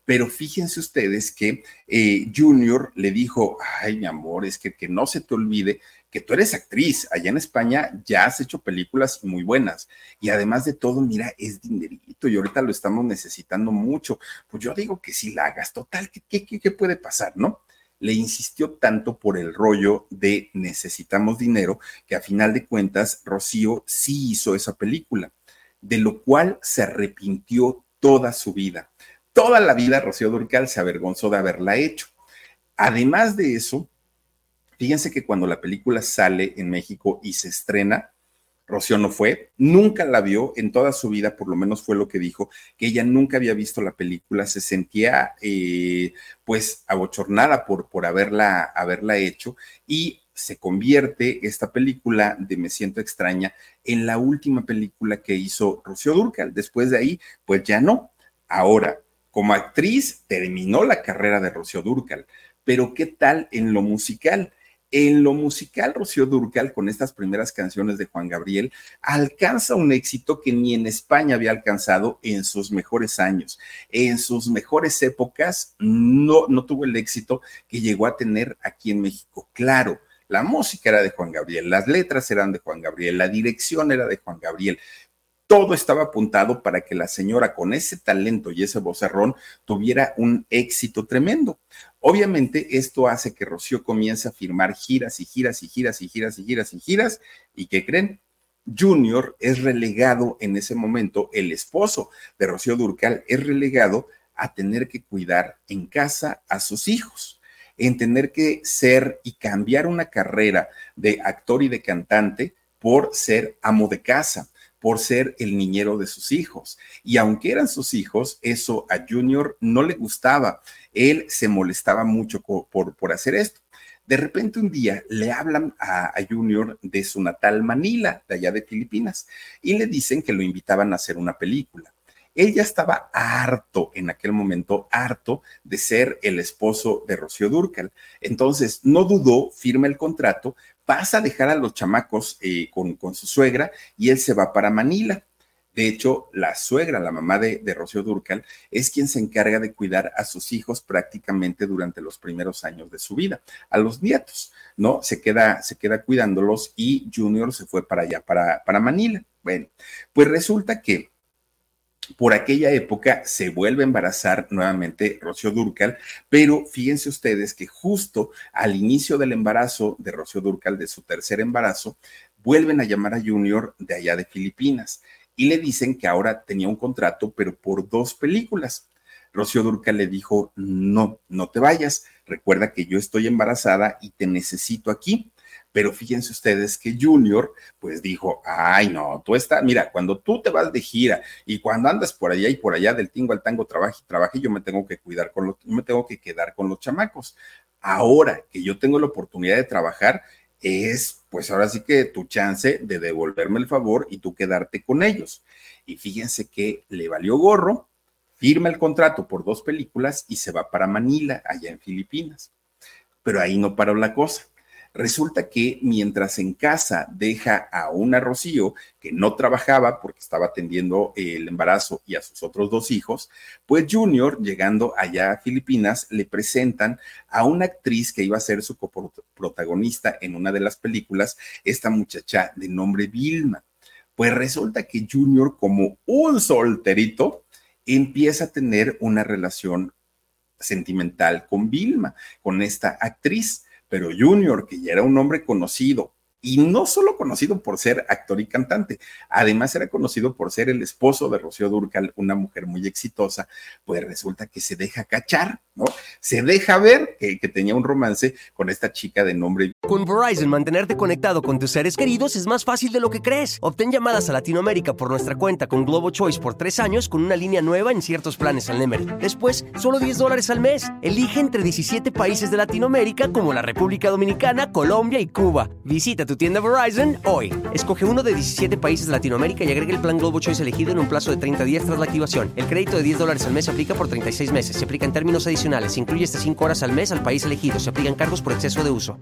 Pero fíjense ustedes que eh, Junior le dijo, ay, mi amor, es que, que no se te olvide que tú eres actriz, allá en España ya has hecho películas muy buenas y además de todo, mira, es dinerito y ahorita lo estamos necesitando mucho. Pues yo digo que si la hagas, total, ¿qué, qué, qué puede pasar, no? Le insistió tanto por el rollo de necesitamos dinero que a final de cuentas Rocío sí hizo esa película, de lo cual se arrepintió toda su vida. Toda la vida Rocío Durcal se avergonzó de haberla hecho. Además de eso, Fíjense que cuando la película sale en México y se estrena, Rocío no fue, nunca la vio en toda su vida, por lo menos fue lo que dijo, que ella nunca había visto la película, se sentía eh, pues abochornada por, por haberla, haberla hecho y se convierte esta película de Me siento extraña en la última película que hizo Rocío Durcal. Después de ahí, pues ya no. Ahora, como actriz, terminó la carrera de Rocío Durcal, pero ¿qué tal en lo musical? En lo musical, Rocío Durcal, con estas primeras canciones de Juan Gabriel, alcanza un éxito que ni en España había alcanzado en sus mejores años. En sus mejores épocas no, no tuvo el éxito que llegó a tener aquí en México. Claro, la música era de Juan Gabriel, las letras eran de Juan Gabriel, la dirección era de Juan Gabriel, todo estaba apuntado para que la señora con ese talento y ese vocerrón tuviera un éxito tremendo. Obviamente esto hace que Rocío comience a firmar giras y giras y giras y giras y giras y giras y que creen, Junior es relegado en ese momento, el esposo de Rocío Durcal es relegado a tener que cuidar en casa a sus hijos, en tener que ser y cambiar una carrera de actor y de cantante por ser amo de casa por ser el niñero de sus hijos. Y aunque eran sus hijos, eso a Junior no le gustaba. Él se molestaba mucho por, por hacer esto. De repente un día le hablan a, Junior de su natal Manila, de allá de Filipinas, y le dicen que lo invitaban a hacer una película. Él ya estaba harto en aquel momento, harto de ser el esposo de Rocío Durcal. Entonces, no dudó, firma el contrato, pasa a dejar a los chamacos eh, con, con, su suegra y él se va para Manila. De hecho, la suegra, la mamá de, de, Rocío Durcal, es quien se encarga de cuidar a sus hijos prácticamente durante los primeros años de su vida, a los nietos, ¿no? Se queda, se queda cuidándolos y Junior se fue para allá, para, para Manila. Bueno, pues resulta que por aquella época se vuelve a embarazar nuevamente Rocío Durcal, pero fíjense ustedes que justo al inicio del embarazo de Rocío Durcal, de su tercer embarazo, vuelven a llamar a Junior de allá de Filipinas y le dicen que ahora tenía un contrato, pero por dos películas. Rocío Durcal le dijo, no, no te vayas, recuerda que yo estoy embarazada y te necesito aquí. Pero fíjense ustedes que Junior, pues dijo, ay, no, tú estás, mira, cuando tú te vas de gira y cuando andas por allá y por allá del tingo al tango, trabaje y trabaje, yo me tengo que cuidar con los, me tengo que quedar con los chamacos. Ahora que yo tengo la oportunidad de trabajar, es pues ahora sí que tu chance de devolverme el favor y tú quedarte con ellos. Y fíjense que le valió gorro, firma el contrato por dos películas y se va para Manila, allá en Filipinas. Pero ahí no paró la cosa Resulta que mientras en casa deja a una Rocío que no trabajaba porque estaba atendiendo el embarazo y a sus otros dos hijos, pues Junior, llegando allá a Filipinas, le presentan a una actriz que iba a ser su coprotagonista en una de las películas, esta muchacha de nombre Vilma. Pues resulta que Junior, como un solterito, empieza a tener una relación sentimental con Vilma, con esta actriz pero Junior, que ya era un hombre conocido y no solo conocido por ser actor y cantante, además era conocido por ser el esposo de Rocío Durcal, una mujer muy exitosa, pues resulta que se deja cachar, ¿no? Se deja ver que, tenía un romance con esta chica de nombre. Con Verizon, mantenerte conectado con tus seres queridos es más fácil de lo que crees. Obtén llamadas a Latinoamérica por nuestra cuenta con Globo Choice por tres años con una línea nueva en ciertos planes al Nemery. Después, solo 10 dólares al mes. Elige entre 17 países de Latinoamérica como la República Dominicana, Colombia y Cuba. Visita tu tienda Verizon hoy. Escoge uno de 17 países de Latinoamérica y agrega el plan Globo Choice elegido en un plazo de 30 días tras la activación. El crédito de 10 dólares al mes se aplica por 36 meses. Se aplica en términos adicionales. Se incluye hasta 5 horas al mes al país elegido. Se aplican cargos por exceso de uso.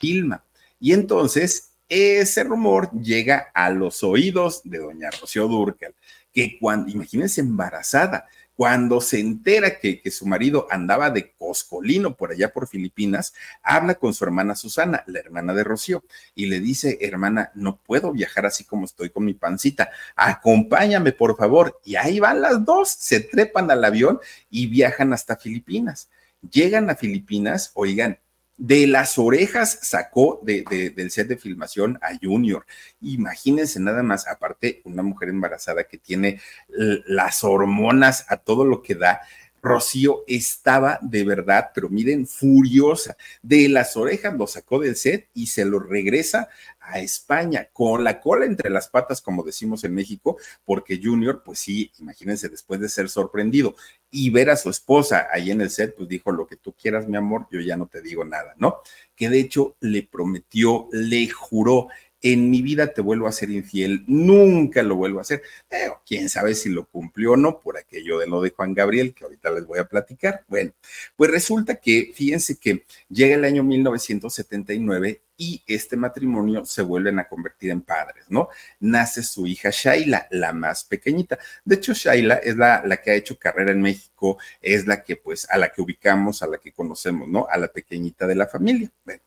Gilma. Y entonces ese rumor llega a los oídos de doña Rocío Durcal, que cuando, imagínense embarazada, cuando se entera que, que, su marido andaba de coscolino por allá por Filipinas, habla con su hermana Susana, la hermana de Rocío, y le dice, hermana, no puedo viajar así como estoy con mi pancita, acompáñame por favor. Y ahí van las dos, se trepan al avión y viajan hasta Filipinas. Llegan a Filipinas, oigan, de las orejas sacó de, de, del set de filmación a Junior. Imagínense nada más, aparte, una mujer embarazada que tiene las hormonas a todo lo que da. Rocío estaba de verdad, pero miren, furiosa. De las orejas lo sacó del set y se lo regresa a España con la cola entre las patas, como decimos en México, porque Junior, pues sí, imagínense, después de ser sorprendido y ver a su esposa ahí en el set, pues dijo, lo que tú quieras, mi amor, yo ya no te digo nada, ¿no? Que de hecho le prometió, le juró en mi vida te vuelvo a ser infiel, nunca lo vuelvo a hacer. Pero quién sabe si lo cumplió o no por aquello de lo de Juan Gabriel, que ahorita les voy a platicar. Bueno, pues resulta que, fíjense que llega el año 1979 y este matrimonio se vuelven a convertir en padres, ¿no? Nace su hija Shaila, la más pequeñita. De hecho, Shaila es la, la que ha hecho carrera en México, es la que, pues, a la que ubicamos, a la que conocemos, ¿no? A la pequeñita de la familia. Bueno,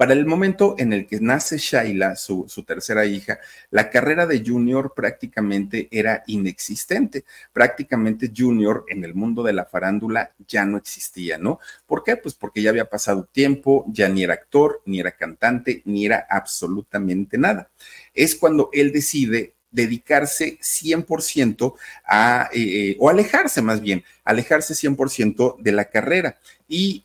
para el momento en el que nace Shaila, su, tercera hija, la carrera de Junior prácticamente era inexistente. Prácticamente Junior en el mundo de la farándula ya no existía, ¿no? ¿Por qué? Pues porque ya había pasado tiempo, ya ni era actor, ni era cantante, ni era absolutamente nada. Es cuando él decide dedicarse 100% a, eh, o alejarse más bien, alejarse 100% de la carrera. Y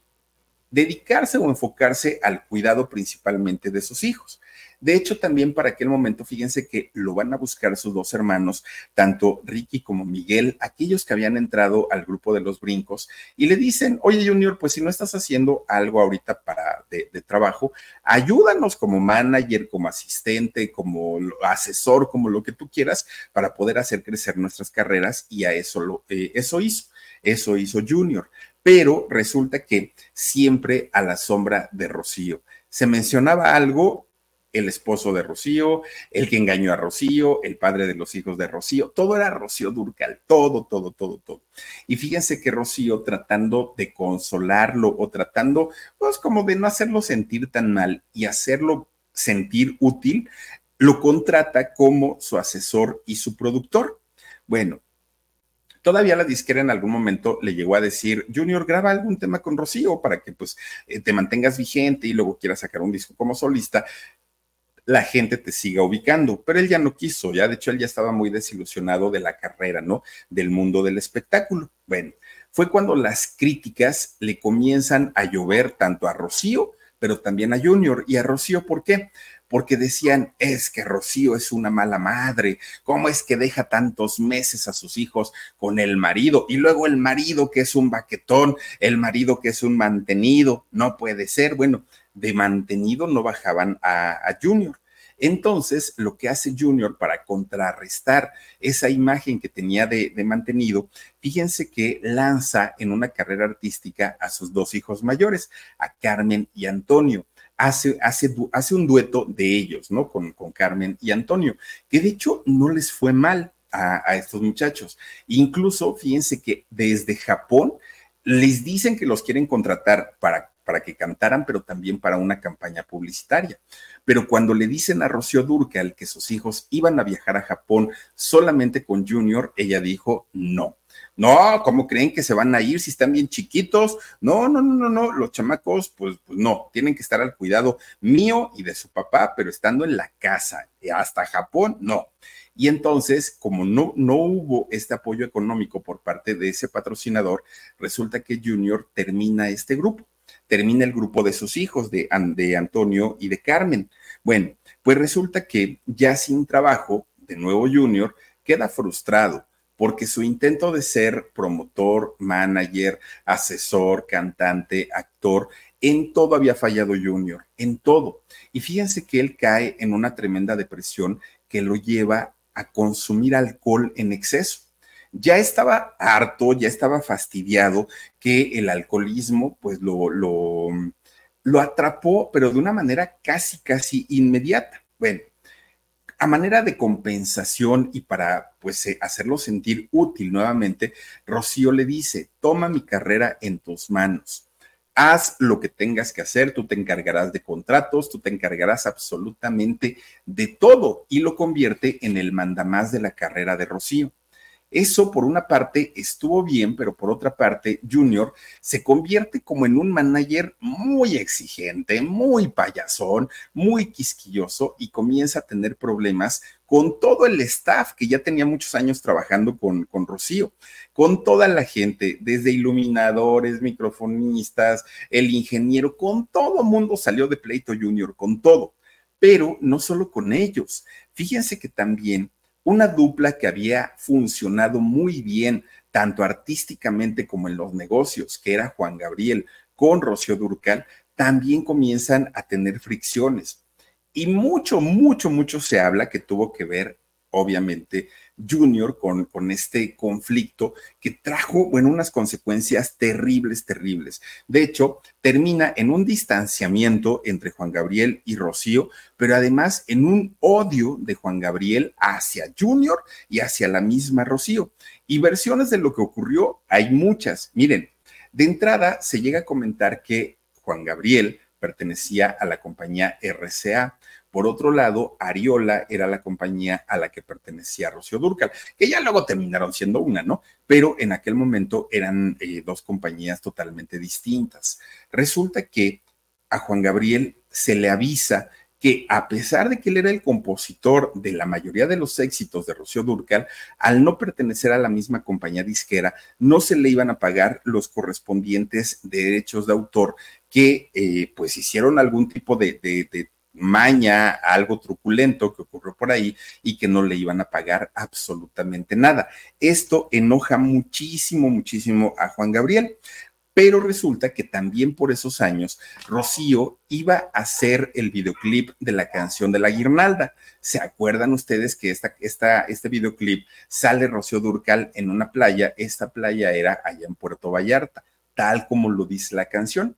dedicarse o enfocarse al cuidado principalmente de sus hijos. De hecho, también para aquel momento, fíjense que lo van a buscar sus dos hermanos, tanto Ricky como Miguel, aquellos que habían entrado al grupo de los brincos, y le dicen, oye Junior, pues si no estás haciendo algo ahorita para de, trabajo, ayúdanos como manager, como asistente, como asesor, como lo que tú quieras, para poder hacer crecer nuestras carreras, y a eso lo, eh, eso hizo, eso hizo Junior pero resulta que siempre a la sombra de Rocío. Se mencionaba algo, el esposo de Rocío, el que engañó a Rocío, el padre de los hijos de Rocío, todo era Rocío Durcal, todo, todo, todo, todo. Y fíjense que Rocío tratando de consolarlo o tratando, pues como de no hacerlo sentir tan mal y hacerlo sentir útil, lo contrata como su asesor y su productor. Bueno, Todavía la disquera en algún momento le llegó a decir, Junior, graba algún tema con Rocío para que pues eh, te mantengas vigente y luego quieras sacar un disco como solista la gente te siga ubicando, pero él ya no quiso, ya de hecho él ya estaba muy desilusionado de la carrera, ¿no? Del mundo del espectáculo. Bueno, fue cuando las críticas le comienzan a llover tanto a Rocío, pero también a Junior. ¿Y a Rocío por qué? Porque decían, es que Rocío es una mala madre, ¿cómo es que deja tantos meses a sus hijos con el marido? Y luego el marido que es un baquetón, el marido que es un mantenido, no puede ser. Bueno, de mantenido no bajaban a, Junior. Entonces, lo que hace Junior para contrarrestar esa imagen que tenía de, de, mantenido, fíjense que lanza en una carrera artística a sus dos hijos mayores, a Carmen y Antonio hace, hace, hace un dueto de ellos, ¿no? Con, con Carmen y Antonio, que de hecho no les fue mal a, a estos muchachos. Incluso, fíjense que desde Japón les dicen que los quieren contratar para para que cantaran, pero también para una campaña publicitaria. Pero cuando le dicen a Rocío Durcal que sus hijos iban a viajar a Japón solamente con Junior, ella dijo no No, ¿cómo creen que se van a ir si están bien chiquitos? No, no, no, no, no, los chamacos, pues, pues no, tienen que estar al cuidado mío y de su papá, pero estando en la casa, hasta Japón, no. Y entonces, como no, no hubo este apoyo económico por parte de ese patrocinador, resulta que Junior termina este grupo, termina el grupo de sus hijos, de, de Antonio y de Carmen. Bueno, pues resulta que ya sin trabajo, de nuevo Junior, queda frustrado porque su intento de ser promotor, manager, asesor, cantante, actor, en todo había fallado Junior, en todo. Y fíjense que él cae en una tremenda depresión que lo lleva a consumir alcohol en exceso. Ya estaba harto, ya estaba fastidiado que el alcoholismo pues lo, lo, lo atrapó, pero de una manera casi, casi inmediata. Bueno, a manera de compensación y para pues eh, hacerlo sentir útil nuevamente, Rocío le dice, toma mi carrera en tus manos. Haz lo que tengas que hacer, tú te encargarás de contratos, tú te encargarás absolutamente de todo y lo convierte en el mandamás de la carrera de Rocío. Eso por una parte estuvo bien, pero por otra parte Junior se convierte como en un manager muy exigente, muy payasón, muy quisquilloso y comienza a tener problemas con todo el staff que ya tenía muchos años trabajando con, con Rocío, con toda la gente, desde iluminadores, microfonistas, el ingeniero, con todo mundo salió de Pleito Junior, con todo, pero no solo con ellos. Fíjense que también una dupla que había funcionado muy bien, tanto artísticamente como en los negocios, que era Juan Gabriel con Rocío Durcal, también comienzan a tener fricciones. Y mucho, mucho, mucho se habla que tuvo que ver, obviamente, Junior con, con este conflicto que trajo, bueno, unas consecuencias terribles, terribles. De hecho, termina en un distanciamiento entre Juan Gabriel y Rocío, pero además en un odio de Juan Gabriel hacia Junior y hacia la misma Rocío. Y versiones de lo que ocurrió hay muchas. Miren, de entrada se llega a comentar que Juan Gabriel pertenecía a la compañía RCA. Por otro lado, Ariola era la compañía a la que pertenecía Rocío Durcal, que ya luego terminaron siendo una, ¿no? Pero en aquel momento eran eh, dos compañías totalmente distintas. Resulta que a Juan Gabriel se le avisa que a pesar de que él era el compositor de la mayoría de los éxitos de Rocío Durcal, al no pertenecer a la misma compañía disquera, no se le iban a pagar los correspondientes derechos de autor que eh, pues hicieron algún tipo de, de maña, algo truculento que ocurrió por ahí y que no le iban a pagar absolutamente nada. Esto enoja muchísimo, muchísimo a Juan Gabriel. Pero resulta que también por esos años Rocío iba a hacer el videoclip de la canción de la guirnalda. ¿Se acuerdan ustedes que esta, esta, este videoclip sale Rocío Durcal en una playa? Esta playa era allá en Puerto Vallarta, tal como lo dice la canción.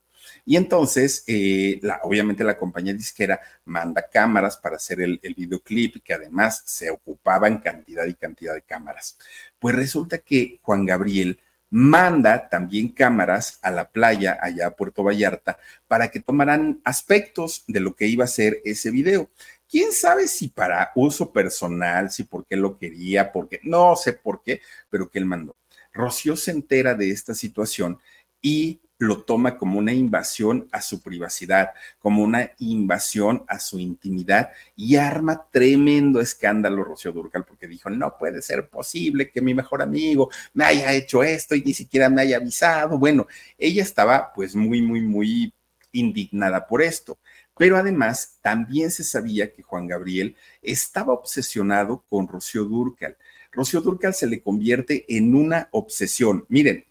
Y entonces, eh, la, obviamente la compañía disquera manda cámaras para hacer el, el videoclip, que además se ocupaba en cantidad y cantidad de cámaras. Pues resulta que Juan Gabriel manda también cámaras a la playa allá a Puerto Vallarta para que tomaran aspectos de lo que iba a ser ese video. Quién sabe si para uso personal, si por qué lo quería, porque no sé por qué, pero que él mandó. Rocío se entera de esta situación y lo toma como una invasión a su privacidad, como una invasión a su intimidad y arma tremendo escándalo Rocío Durcal porque dijo, no puede ser posible que mi mejor amigo me haya hecho esto y ni siquiera me haya avisado. Bueno, ella estaba pues muy, muy, muy indignada por esto. Pero además también se sabía que Juan Gabriel estaba obsesionado con Rocío Durcal. Rocío Durcal se le convierte en una obsesión. Miren,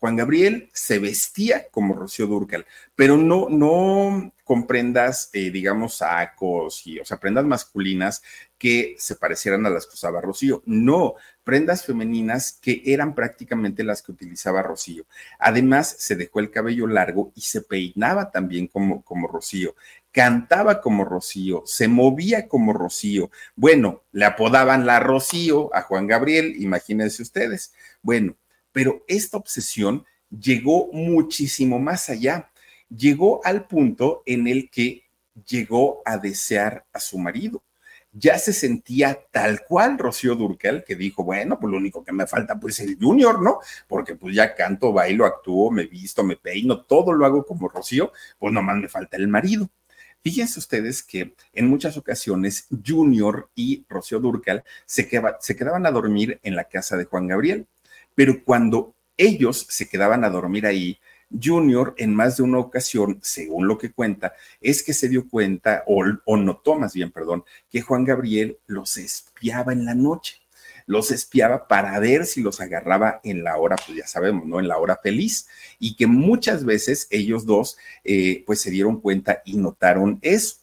Juan Gabriel se vestía como Rocío Durcal, pero no, no con prendas, eh, digamos, sacos y, o sea, prendas masculinas que se parecieran a las que usaba Rocío. No, prendas femeninas que eran prácticamente las que utilizaba Rocío. Además, se dejó el cabello largo y se peinaba también como, como Rocío. Cantaba como Rocío, se movía como Rocío. Bueno, le apodaban la Rocío a Juan Gabriel, imagínense ustedes. Bueno, pero esta obsesión llegó muchísimo más allá. Llegó al punto en el que llegó a desear a su marido. ya se sentía tal cual Rocío Durcal, que dijo, bueno, pues lo único que me falta pues es el junior, ¿no? Porque pues ya canto, bailo, actúo, me visto, me peino, todo lo hago como Rocío, pues nomás me falta el marido. Fíjense ustedes que en muchas ocasiones Junior y Rocío Durcal se quedaban a dormir en la casa de Juan Gabriel, pero cuando ellos se quedaban a dormir ahí, Junior en más de una ocasión, según lo que cuenta, es que se dio cuenta, o, o, notó más bien, perdón, que Juan Gabriel los espiaba en la noche. Los espiaba para ver si los agarraba en la hora, pues ya sabemos, ¿no? En la hora feliz. Y que muchas veces ellos dos, eh, pues se dieron cuenta y notaron eso.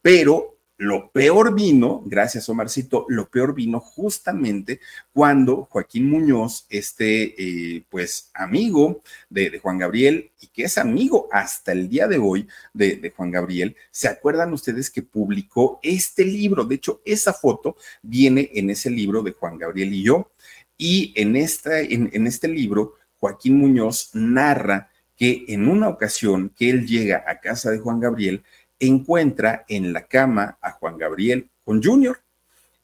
Pero lo peor vino, gracias Omarcito, lo peor vino justamente cuando Joaquín Muñoz, este eh, pues amigo de, Juan Gabriel y que es amigo hasta el día de hoy de, Juan Gabriel, ¿se acuerdan ustedes que publicó este libro? De hecho, esa foto viene en ese libro de Juan Gabriel y yo. Y en, esta, en este libro, Joaquín Muñoz narra que en una ocasión que él llega a casa de Juan Gabriel, encuentra en la cama a Juan Gabriel con Junior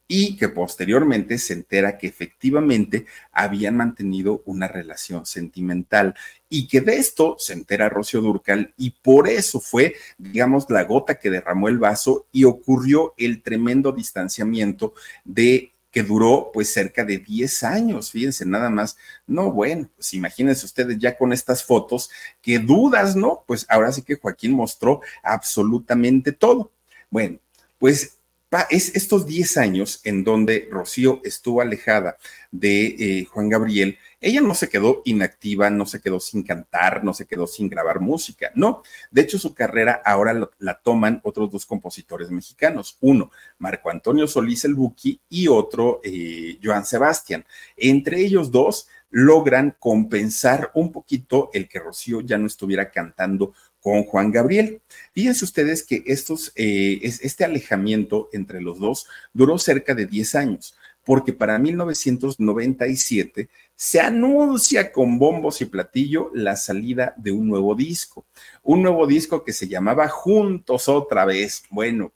y que posteriormente se entera que efectivamente habían mantenido una relación sentimental y que de esto se entera Rocio Durcal y por eso fue, digamos, la gota que derramó el vaso y ocurrió el tremendo distanciamiento de que duró pues cerca de 10 años, fíjense nada más. No, bueno, pues imagínense ustedes ya con estas fotos, qué dudas, ¿no? Pues ahora sí que Joaquín mostró absolutamente todo. Bueno, pues es estos 10 años en donde Rocío estuvo alejada de eh, Juan Gabriel, ella no se quedó inactiva, no se quedó sin cantar, no se quedó sin grabar música, no. De hecho, su carrera ahora la toman otros dos compositores mexicanos. Uno, Marco Antonio Solís el Buki y otro, eh, Joan Sebastián. Entre ellos dos logran compensar un poquito el que Rocío ya no estuviera cantando con Juan Gabriel. Fíjense ustedes que estos, eh, este alejamiento entre los dos duró cerca de 10 años, porque para 1997 se anuncia con bombos y platillo la salida de un nuevo disco, un nuevo disco que se llamaba Juntos otra vez. Bueno,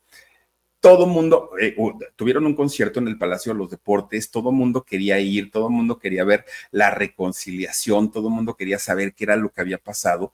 todo mundo, eh, tuvieron un concierto en el Palacio de los Deportes, todo mundo quería ir, todo mundo quería ver la reconciliación, todo mundo quería saber qué era lo que había pasado,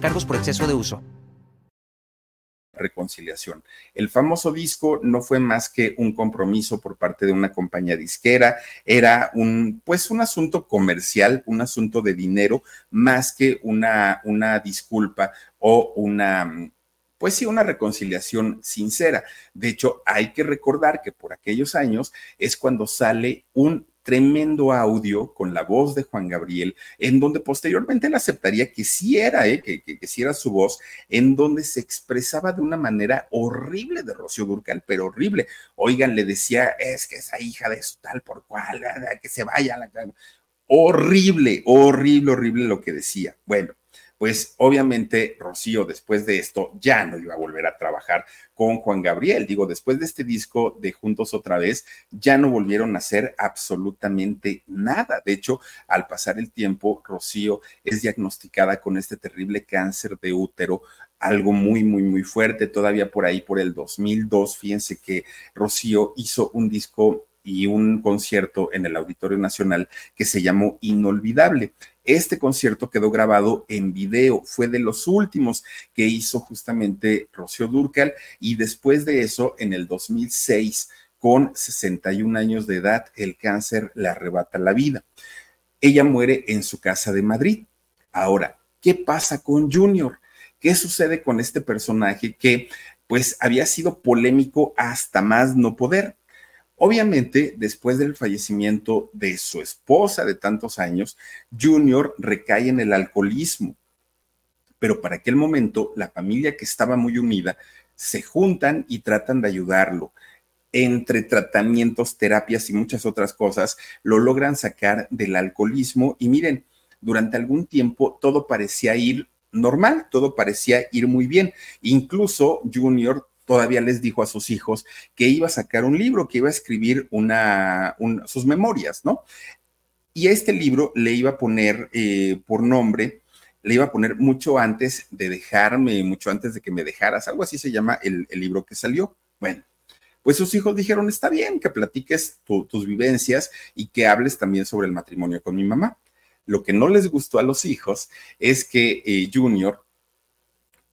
cargos por exceso de uso reconciliación. El famoso disco no fue más que un compromiso por parte de una compañía disquera, era un, pues un asunto comercial, un asunto de dinero, más que una, una disculpa o una, pues sí, una reconciliación sincera. De hecho, hay que recordar que por aquellos años es cuando sale un tremendo audio con la voz de Juan Gabriel, en donde posteriormente él aceptaría que sí era, eh, que, que, sí era su voz, en donde se expresaba de una manera horrible de Rocío Durcal, pero horrible. Oigan, le decía, es que esa hija de su tal por cual, que se vaya. La... Horrible, horrible, horrible lo que decía. Bueno, pues obviamente Rocío después de esto ya no iba a volver a trabajar con Juan Gabriel. Digo, después de este disco de Juntos otra vez, ya no volvieron a hacer absolutamente nada. De hecho, al pasar el tiempo, Rocío es diagnosticada con este terrible cáncer de útero algo muy, muy, muy fuerte. Todavía por ahí, por el 2002, fíjense que Rocío hizo un disco y un concierto en el Auditorio Nacional que se llamó Inolvidable. Este concierto quedó grabado en video, fue de los últimos que hizo justamente Rocío Durcal y después de eso, en el 2006, con 61 años de edad, el cáncer le arrebata la vida. Ella muere en su casa de Madrid. Ahora, ¿qué pasa con Junior? ¿Qué sucede con este personaje que pues había sido polémico hasta más no poder? Obviamente, después del fallecimiento de su esposa de tantos años, Junior recae en el alcoholismo. Pero para aquel momento, la familia que estaba muy unida se juntan y tratan de ayudarlo. entre tratamientos, terapias y muchas otras cosas, lo logran sacar del alcoholismo y miren, durante algún tiempo todo parecía ir normal, todo parecía ir muy bien. Incluso Junior todavía les dijo a sus hijos que iba a sacar un libro, que iba a escribir una, sus memorias, ¿no? Y este libro le iba a poner eh, por nombre, le iba a poner mucho antes de dejarme, mucho antes de que me dejaras, algo así se llama el, libro que salió. Bueno, pues sus hijos dijeron, está bien que platiques tus vivencias y que hables también sobre el matrimonio con mi mamá. Lo que no les gustó a los hijos es que eh, Junior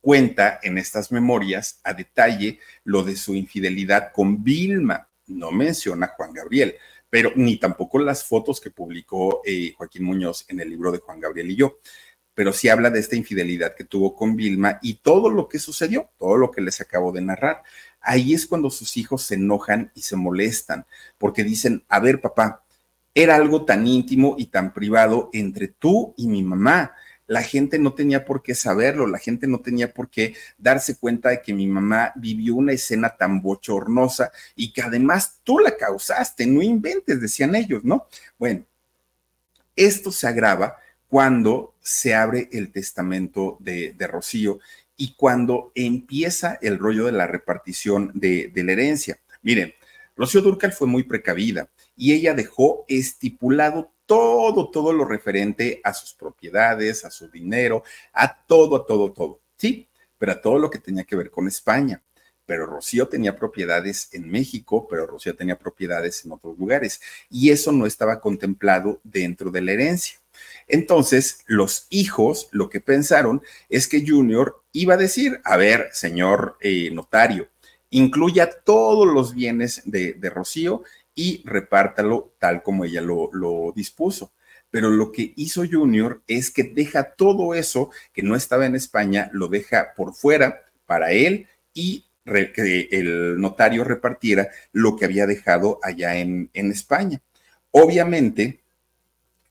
cuenta en estas memorias a detalle lo de su infidelidad con Vilma. No menciona a Juan Gabriel, pero ni tampoco las fotos que publicó eh, Joaquín Muñoz en el libro de Juan Gabriel y yo. Pero sí habla de esta infidelidad que tuvo con Vilma y todo lo que sucedió, todo lo que les acabo de narrar. Ahí es cuando sus hijos se enojan y se molestan, porque dicen, a ver, papá, era algo tan íntimo y tan privado entre tú y mi mamá. La gente no tenía por qué saberlo, la gente no tenía por qué darse cuenta de que mi mamá vivió una escena tan bochornosa y que además tú la causaste, no inventes, decían ellos, ¿no? Bueno, esto se agrava cuando se abre el testamento de, Rocío y cuando empieza el rollo de la repartición de, de la herencia. Miren, Rocío Durcal fue muy precavida y ella dejó estipulado todo, todo lo referente a sus propiedades, a su dinero, a todo, a todo, todo, ¿sí? Pero a todo lo que tenía que ver con España. Pero Rocío tenía propiedades en México, pero Rocío tenía propiedades en otros lugares y eso no estaba contemplado dentro de la herencia. Entonces, los hijos lo que pensaron es que Junior iba a decir, a ver, señor eh, notario, incluya todos los bienes de, de Rocío y repártalo tal como ella lo, dispuso. Pero lo que hizo Junior es que deja todo eso que no estaba en España, lo deja por fuera para él y que el notario repartiera lo que había dejado allá en, España. Obviamente,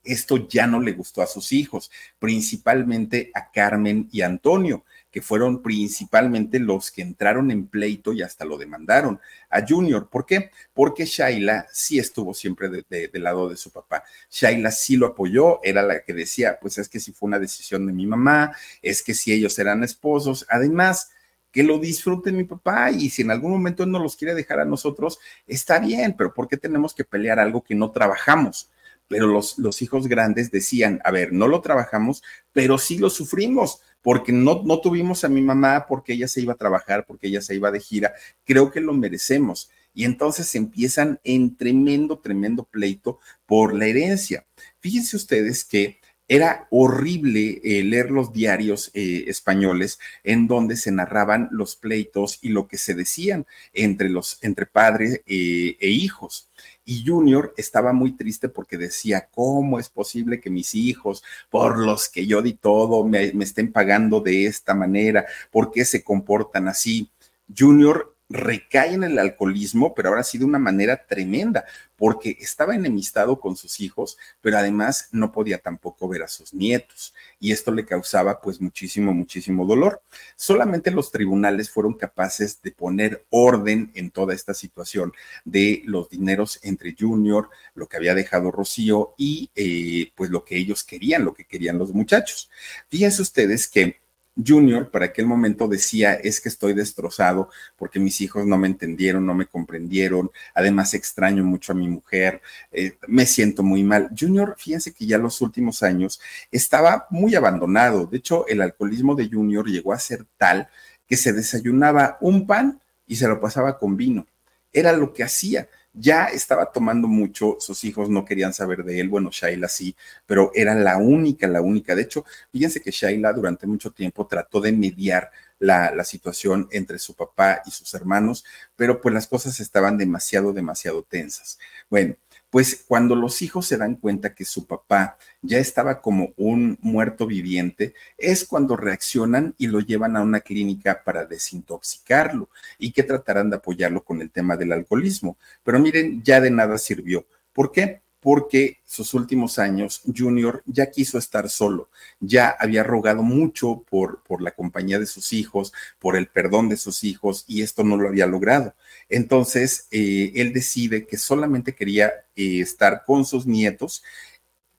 esto ya no le gustó a sus hijos, principalmente a Carmen y Antonio, que fueron principalmente los que entraron en pleito y hasta lo demandaron a Junior. ¿Por qué? Porque Shaila sí estuvo siempre del lado de su papá. Shaila sí lo apoyó, era la que decía, pues es que si fue una decisión de mi mamá, es que si ellos eran esposos, además que lo disfrute mi papá y si en algún momento no los quiere dejar a nosotros, está bien, pero ¿por qué tenemos que pelear algo que no trabajamos? Pero los, los hijos grandes decían, a ver, no lo trabajamos, pero sí lo sufrimos porque no, no tuvimos a mi mamá, porque ella se iba a trabajar, porque ella se iba de gira, creo que lo merecemos. Y entonces empiezan en tremendo, tremendo pleito por la herencia. Fíjense ustedes que era horrible eh, leer los diarios eh, españoles en donde se narraban los pleitos y lo que se decían entre los entre padres eh, e hijos. Y Junior estaba muy triste porque decía, ¿cómo es posible que mis hijos, por los que yo di todo, me, estén pagando de esta manera? ¿Por qué se comportan así? Junior recae en el alcoholismo, pero ahora sí de una manera tremenda, porque estaba enemistado con sus hijos, pero además no podía tampoco ver a sus nietos, y esto le causaba pues muchísimo, muchísimo dolor. Solamente los tribunales fueron capaces de poner orden en toda esta situación de los dineros entre Junior, lo que había dejado Rocío y eh, pues lo que ellos querían, lo que querían los muchachos. Fíjense ustedes que Junior para aquel momento decía, es que estoy destrozado porque mis hijos no me entendieron, no me comprendieron, además extraño mucho a mi mujer, eh, me siento muy mal. Junior, fíjense que ya los últimos años estaba muy abandonado, de hecho el alcoholismo de Junior llegó a ser tal que se desayunaba un pan y se lo pasaba con vino, era lo que hacía ya estaba tomando mucho, sus hijos no querían saber de él, bueno, Shaila sí, pero era la única, la única. De hecho, fíjense que Shaila durante mucho tiempo trató de mediar la, la, situación entre su papá y sus hermanos, pero pues las cosas estaban demasiado, demasiado tensas. Bueno, pues cuando los hijos se dan cuenta que su papá ya estaba como un muerto viviente, es cuando reaccionan y lo llevan a una clínica para desintoxicarlo y que tratarán de apoyarlo con el tema del alcoholismo. Pero miren, ya de nada sirvió. ¿Por qué? Porque sus últimos años Junior ya quiso estar solo, ya había rogado mucho por, por la compañía de sus hijos, por el perdón de sus hijos y esto no lo había logrado. Entonces, eh, él decide que solamente quería eh, estar con sus nietos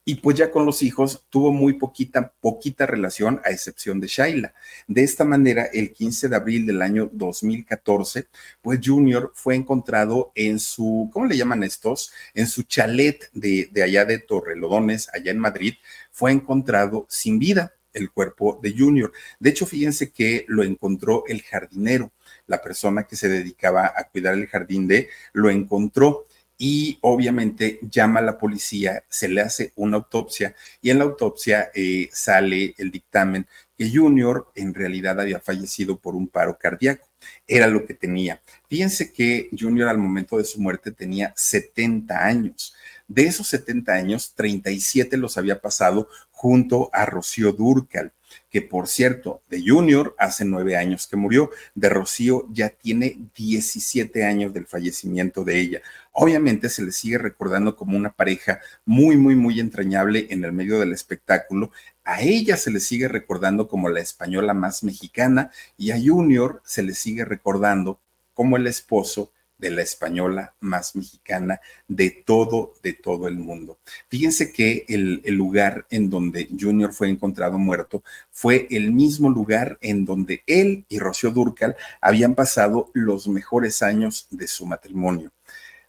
y pues ya con los hijos tuvo muy poquita, poquita relación, a excepción de Shaila. De esta manera, el 15 de abril del año 2014, pues Junior fue encontrado en su, ¿cómo le llaman estos? En su chalet de, de allá de Torrelodones, allá en Madrid, fue encontrado sin vida el cuerpo de Junior. De hecho, fíjense que lo encontró el jardinero, la persona que se dedicaba a cuidar el jardín de, lo encontró y obviamente llama a la policía, se le hace una autopsia y en la autopsia eh, sale el dictamen que Junior en realidad había fallecido por un paro cardíaco. Era lo que tenía. Fíjense que Junior al momento de su muerte tenía 70 años. De esos 70 años, 37 los había pasado junto a Rocío Durcal que por cierto, de Junior hace nueve años que murió, de Rocío ya tiene 17 años del fallecimiento de ella. Obviamente se le sigue recordando como una pareja muy, muy, muy entrañable en el medio del espectáculo. A ella se le sigue recordando como la española más mexicana y a Junior se le sigue recordando como el esposo de la española más mexicana de todo, de todo el mundo. Fíjense que el, el, lugar en donde Junior fue encontrado muerto fue el mismo lugar en donde él y Rocío Durcal habían pasado los mejores años de su matrimonio.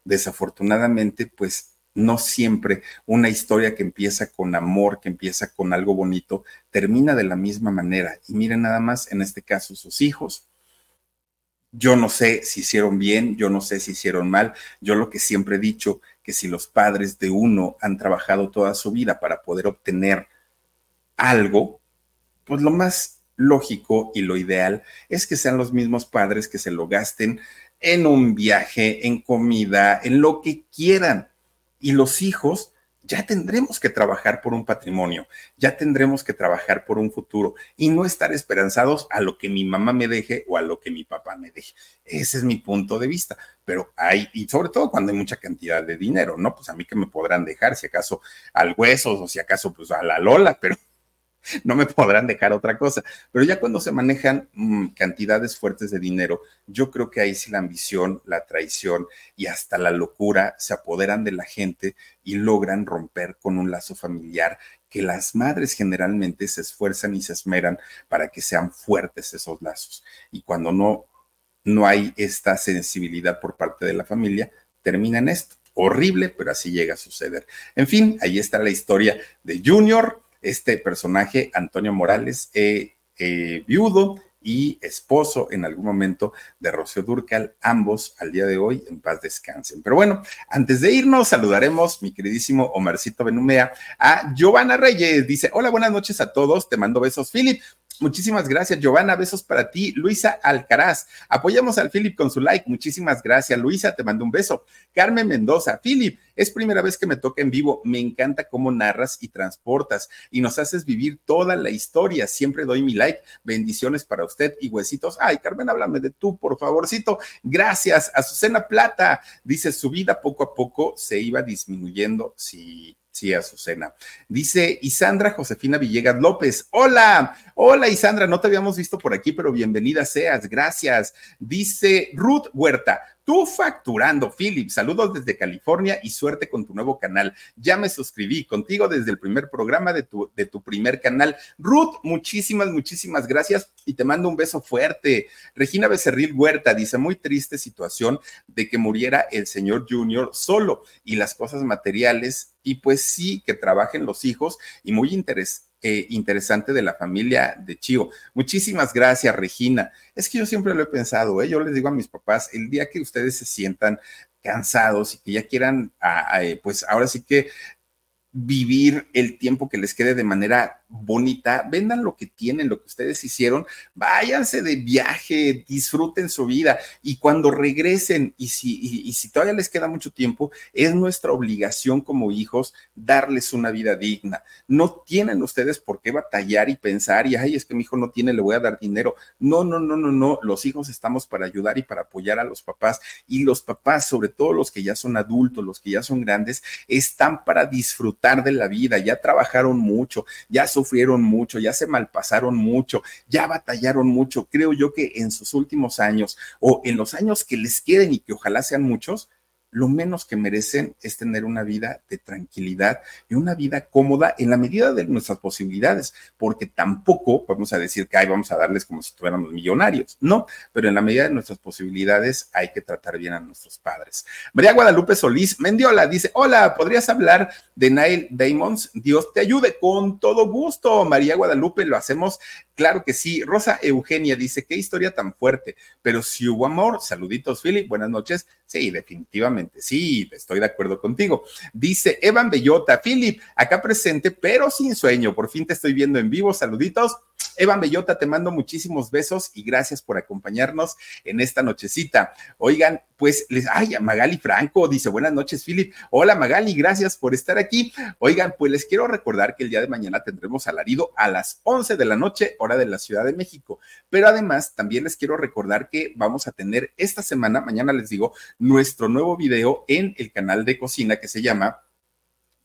Desafortunadamente, pues no siempre una historia que empieza con amor, que empieza con algo bonito, termina de la misma manera. Y miren nada más, en este caso, sus hijos, yo no sé si hicieron bien, yo no sé si hicieron mal. Yo lo que siempre he dicho, que si los padres de uno han trabajado toda su vida para poder obtener algo, pues lo más lógico y lo ideal es que sean los mismos padres que se lo gasten en un viaje, en comida, en lo que quieran. Y los hijos ya tendremos que trabajar por un patrimonio, ya tendremos que trabajar por un futuro y no estar esperanzados a lo que mi mamá me deje o a lo que mi papá me deje. Ese es mi punto de vista. Pero hay, y sobre todo cuando hay mucha cantidad de dinero, ¿no? Pues a mí que me podrán dejar, si acaso al huesos o si acaso pues a la Lola, pero no me podrán dejar otra cosa. Pero ya cuando se manejan mmm, cantidades fuertes de dinero, yo creo que ahí sí la ambición, la traición y hasta la locura se apoderan de la gente y logran romper con un lazo familiar que las madres generalmente se esfuerzan y se esmeran para que sean fuertes esos lazos. Y cuando no, no hay esta sensibilidad por parte de la familia, termina en esto. Horrible, pero así llega a suceder. En fin, ahí está la historia de Junior, este personaje, Antonio Morales, eh, eh, viudo y esposo en algún momento de Rocío Durcal, ambos al día de hoy en paz descansen. Pero bueno, antes de irnos, saludaremos, mi queridísimo Omarcito Benumea, a Giovanna Reyes. Dice, hola, buenas noches a todos, te mando besos, Philip. Muchísimas gracias, Giovanna. Besos para ti. Luisa Alcaraz. Apoyamos al Philip con su like. Muchísimas gracias. Luisa, te mando un beso. Carmen Mendoza. Philip, es primera vez que me toca en vivo. Me encanta cómo narras y transportas y nos haces vivir toda la historia. Siempre doy mi like. Bendiciones para usted y huesitos. Ay, Carmen, háblame de tú, por favorcito. Gracias. Azucena Plata. Dice, su vida poco a poco se iba disminuyendo. Sí, Sí, Azucena. Dice Isandra Josefina Villegas López. Hola, hola Isandra, no te habíamos visto por aquí, pero bienvenida seas, gracias. Dice Ruth Huerta. Tú facturando, Philip. Saludos desde California y suerte con tu nuevo canal. Ya me suscribí contigo desde el primer programa de tu, de tu primer canal. Ruth, muchísimas, muchísimas gracias y te mando un beso fuerte. Regina Becerril Huerta dice, muy triste situación de que muriera el señor Junior solo y las cosas materiales y pues sí, que trabajen los hijos y muy interesante eh, interesante de la familia de Chío. Muchísimas gracias, Regina. Es que yo siempre lo he pensado, ¿eh? yo les digo a mis papás, el día que ustedes se sientan cansados y que ya quieran, a, pues ahora sí que vivir el tiempo que les quede de manera bonita, vendan lo que tienen, lo que ustedes hicieron, váyanse de viaje, disfruten su vida y cuando regresen y si, y, si todavía les queda mucho tiempo, es nuestra obligación como hijos darles una vida digna. No tienen ustedes por qué batallar y pensar y, ay, es que mi hijo no tiene, le voy a dar dinero. No, no, no, no, no. Los hijos estamos para ayudar y para apoyar a los papás y los papás, sobre todo los que ya son adultos, los que ya son grandes, están para disfrutar de la vida. Ya trabajaron mucho, ya sufrieron mucho, ya se malpasaron mucho, ya batallaron mucho. Creo yo que en sus últimos años o en los años que les queden y que ojalá sean muchos, lo menos que merecen es tener una vida de tranquilidad y una vida cómoda en la medida de nuestras posibilidades, porque tampoco vamos a decir que ahí vamos a darles como si tuviéramos millonarios, no, pero en la medida de nuestras posibilidades hay que tratar bien a nuestros padres. María Guadalupe Solís Mendiola dice, hola, ¿podrías hablar de Nile Damons? Dios te ayude con todo gusto. María Guadalupe, lo hacemos, claro que sí. Rosa Eugenia dice, qué historia tan fuerte, pero si hubo amor, saluditos, Philip, buenas noches. Sí, definitivamente, sí, estoy de acuerdo contigo. Dice Evan Bellota, Philip, acá presente, pero sin sueño. Por fin te estoy viendo en vivo. Saluditos. Evan Bellota, te mando muchísimos besos y gracias por acompañarnos en esta nochecita. Oigan, pues les, ay, Magali Franco dice, buenas noches, Philip. Hola, Magali, gracias por estar aquí. Oigan, pues les quiero recordar que el día de mañana tendremos alarido a las 11 de la noche, hora de la Ciudad de México. Pero además, también les quiero recordar que vamos a tener esta semana, mañana les digo, nuestro nuevo video en el canal de cocina que se llama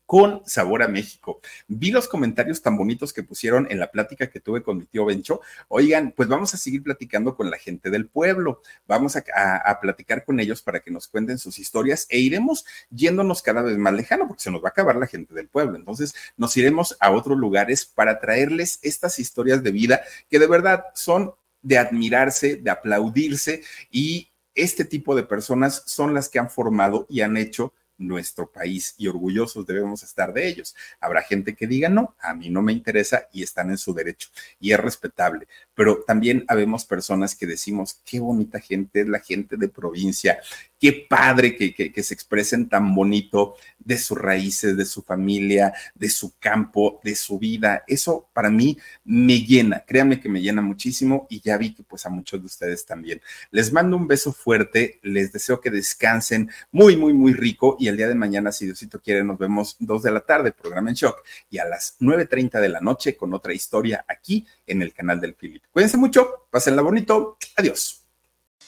con sabor a México. Vi los comentarios tan bonitos que pusieron en la plática que tuve con mi tío Bencho. Oigan, pues vamos a seguir platicando con la gente del pueblo. Vamos a, platicar con ellos para que nos cuenten sus historias e iremos yéndonos cada vez más lejano porque se nos va a acabar la gente del pueblo. Entonces nos iremos a otros lugares para traerles estas historias de vida que de verdad son de admirarse, de aplaudirse y este tipo de personas son las que han formado y han hecho nuestro país y orgullosos debemos estar de ellos. Habrá gente que diga, no, a mí no me interesa y están en su derecho y es respetable, pero también habemos personas que decimos, qué bonita gente es la gente de provincia, qué padre que, que, se expresen tan bonito de sus raíces, de su familia, de su campo, de su vida. Eso para mí me llena, créanme que me llena muchísimo y ya vi que pues a muchos de ustedes también. Les mando un beso fuerte, les deseo que descansen muy, muy, muy rico y el día de mañana, si Diosito quiere, nos vemos dos de la tarde, programa en shock, y a las 9.30 de la noche con otra historia aquí en el canal del Philip. Cuídense mucho, pásenla bonito, adiós.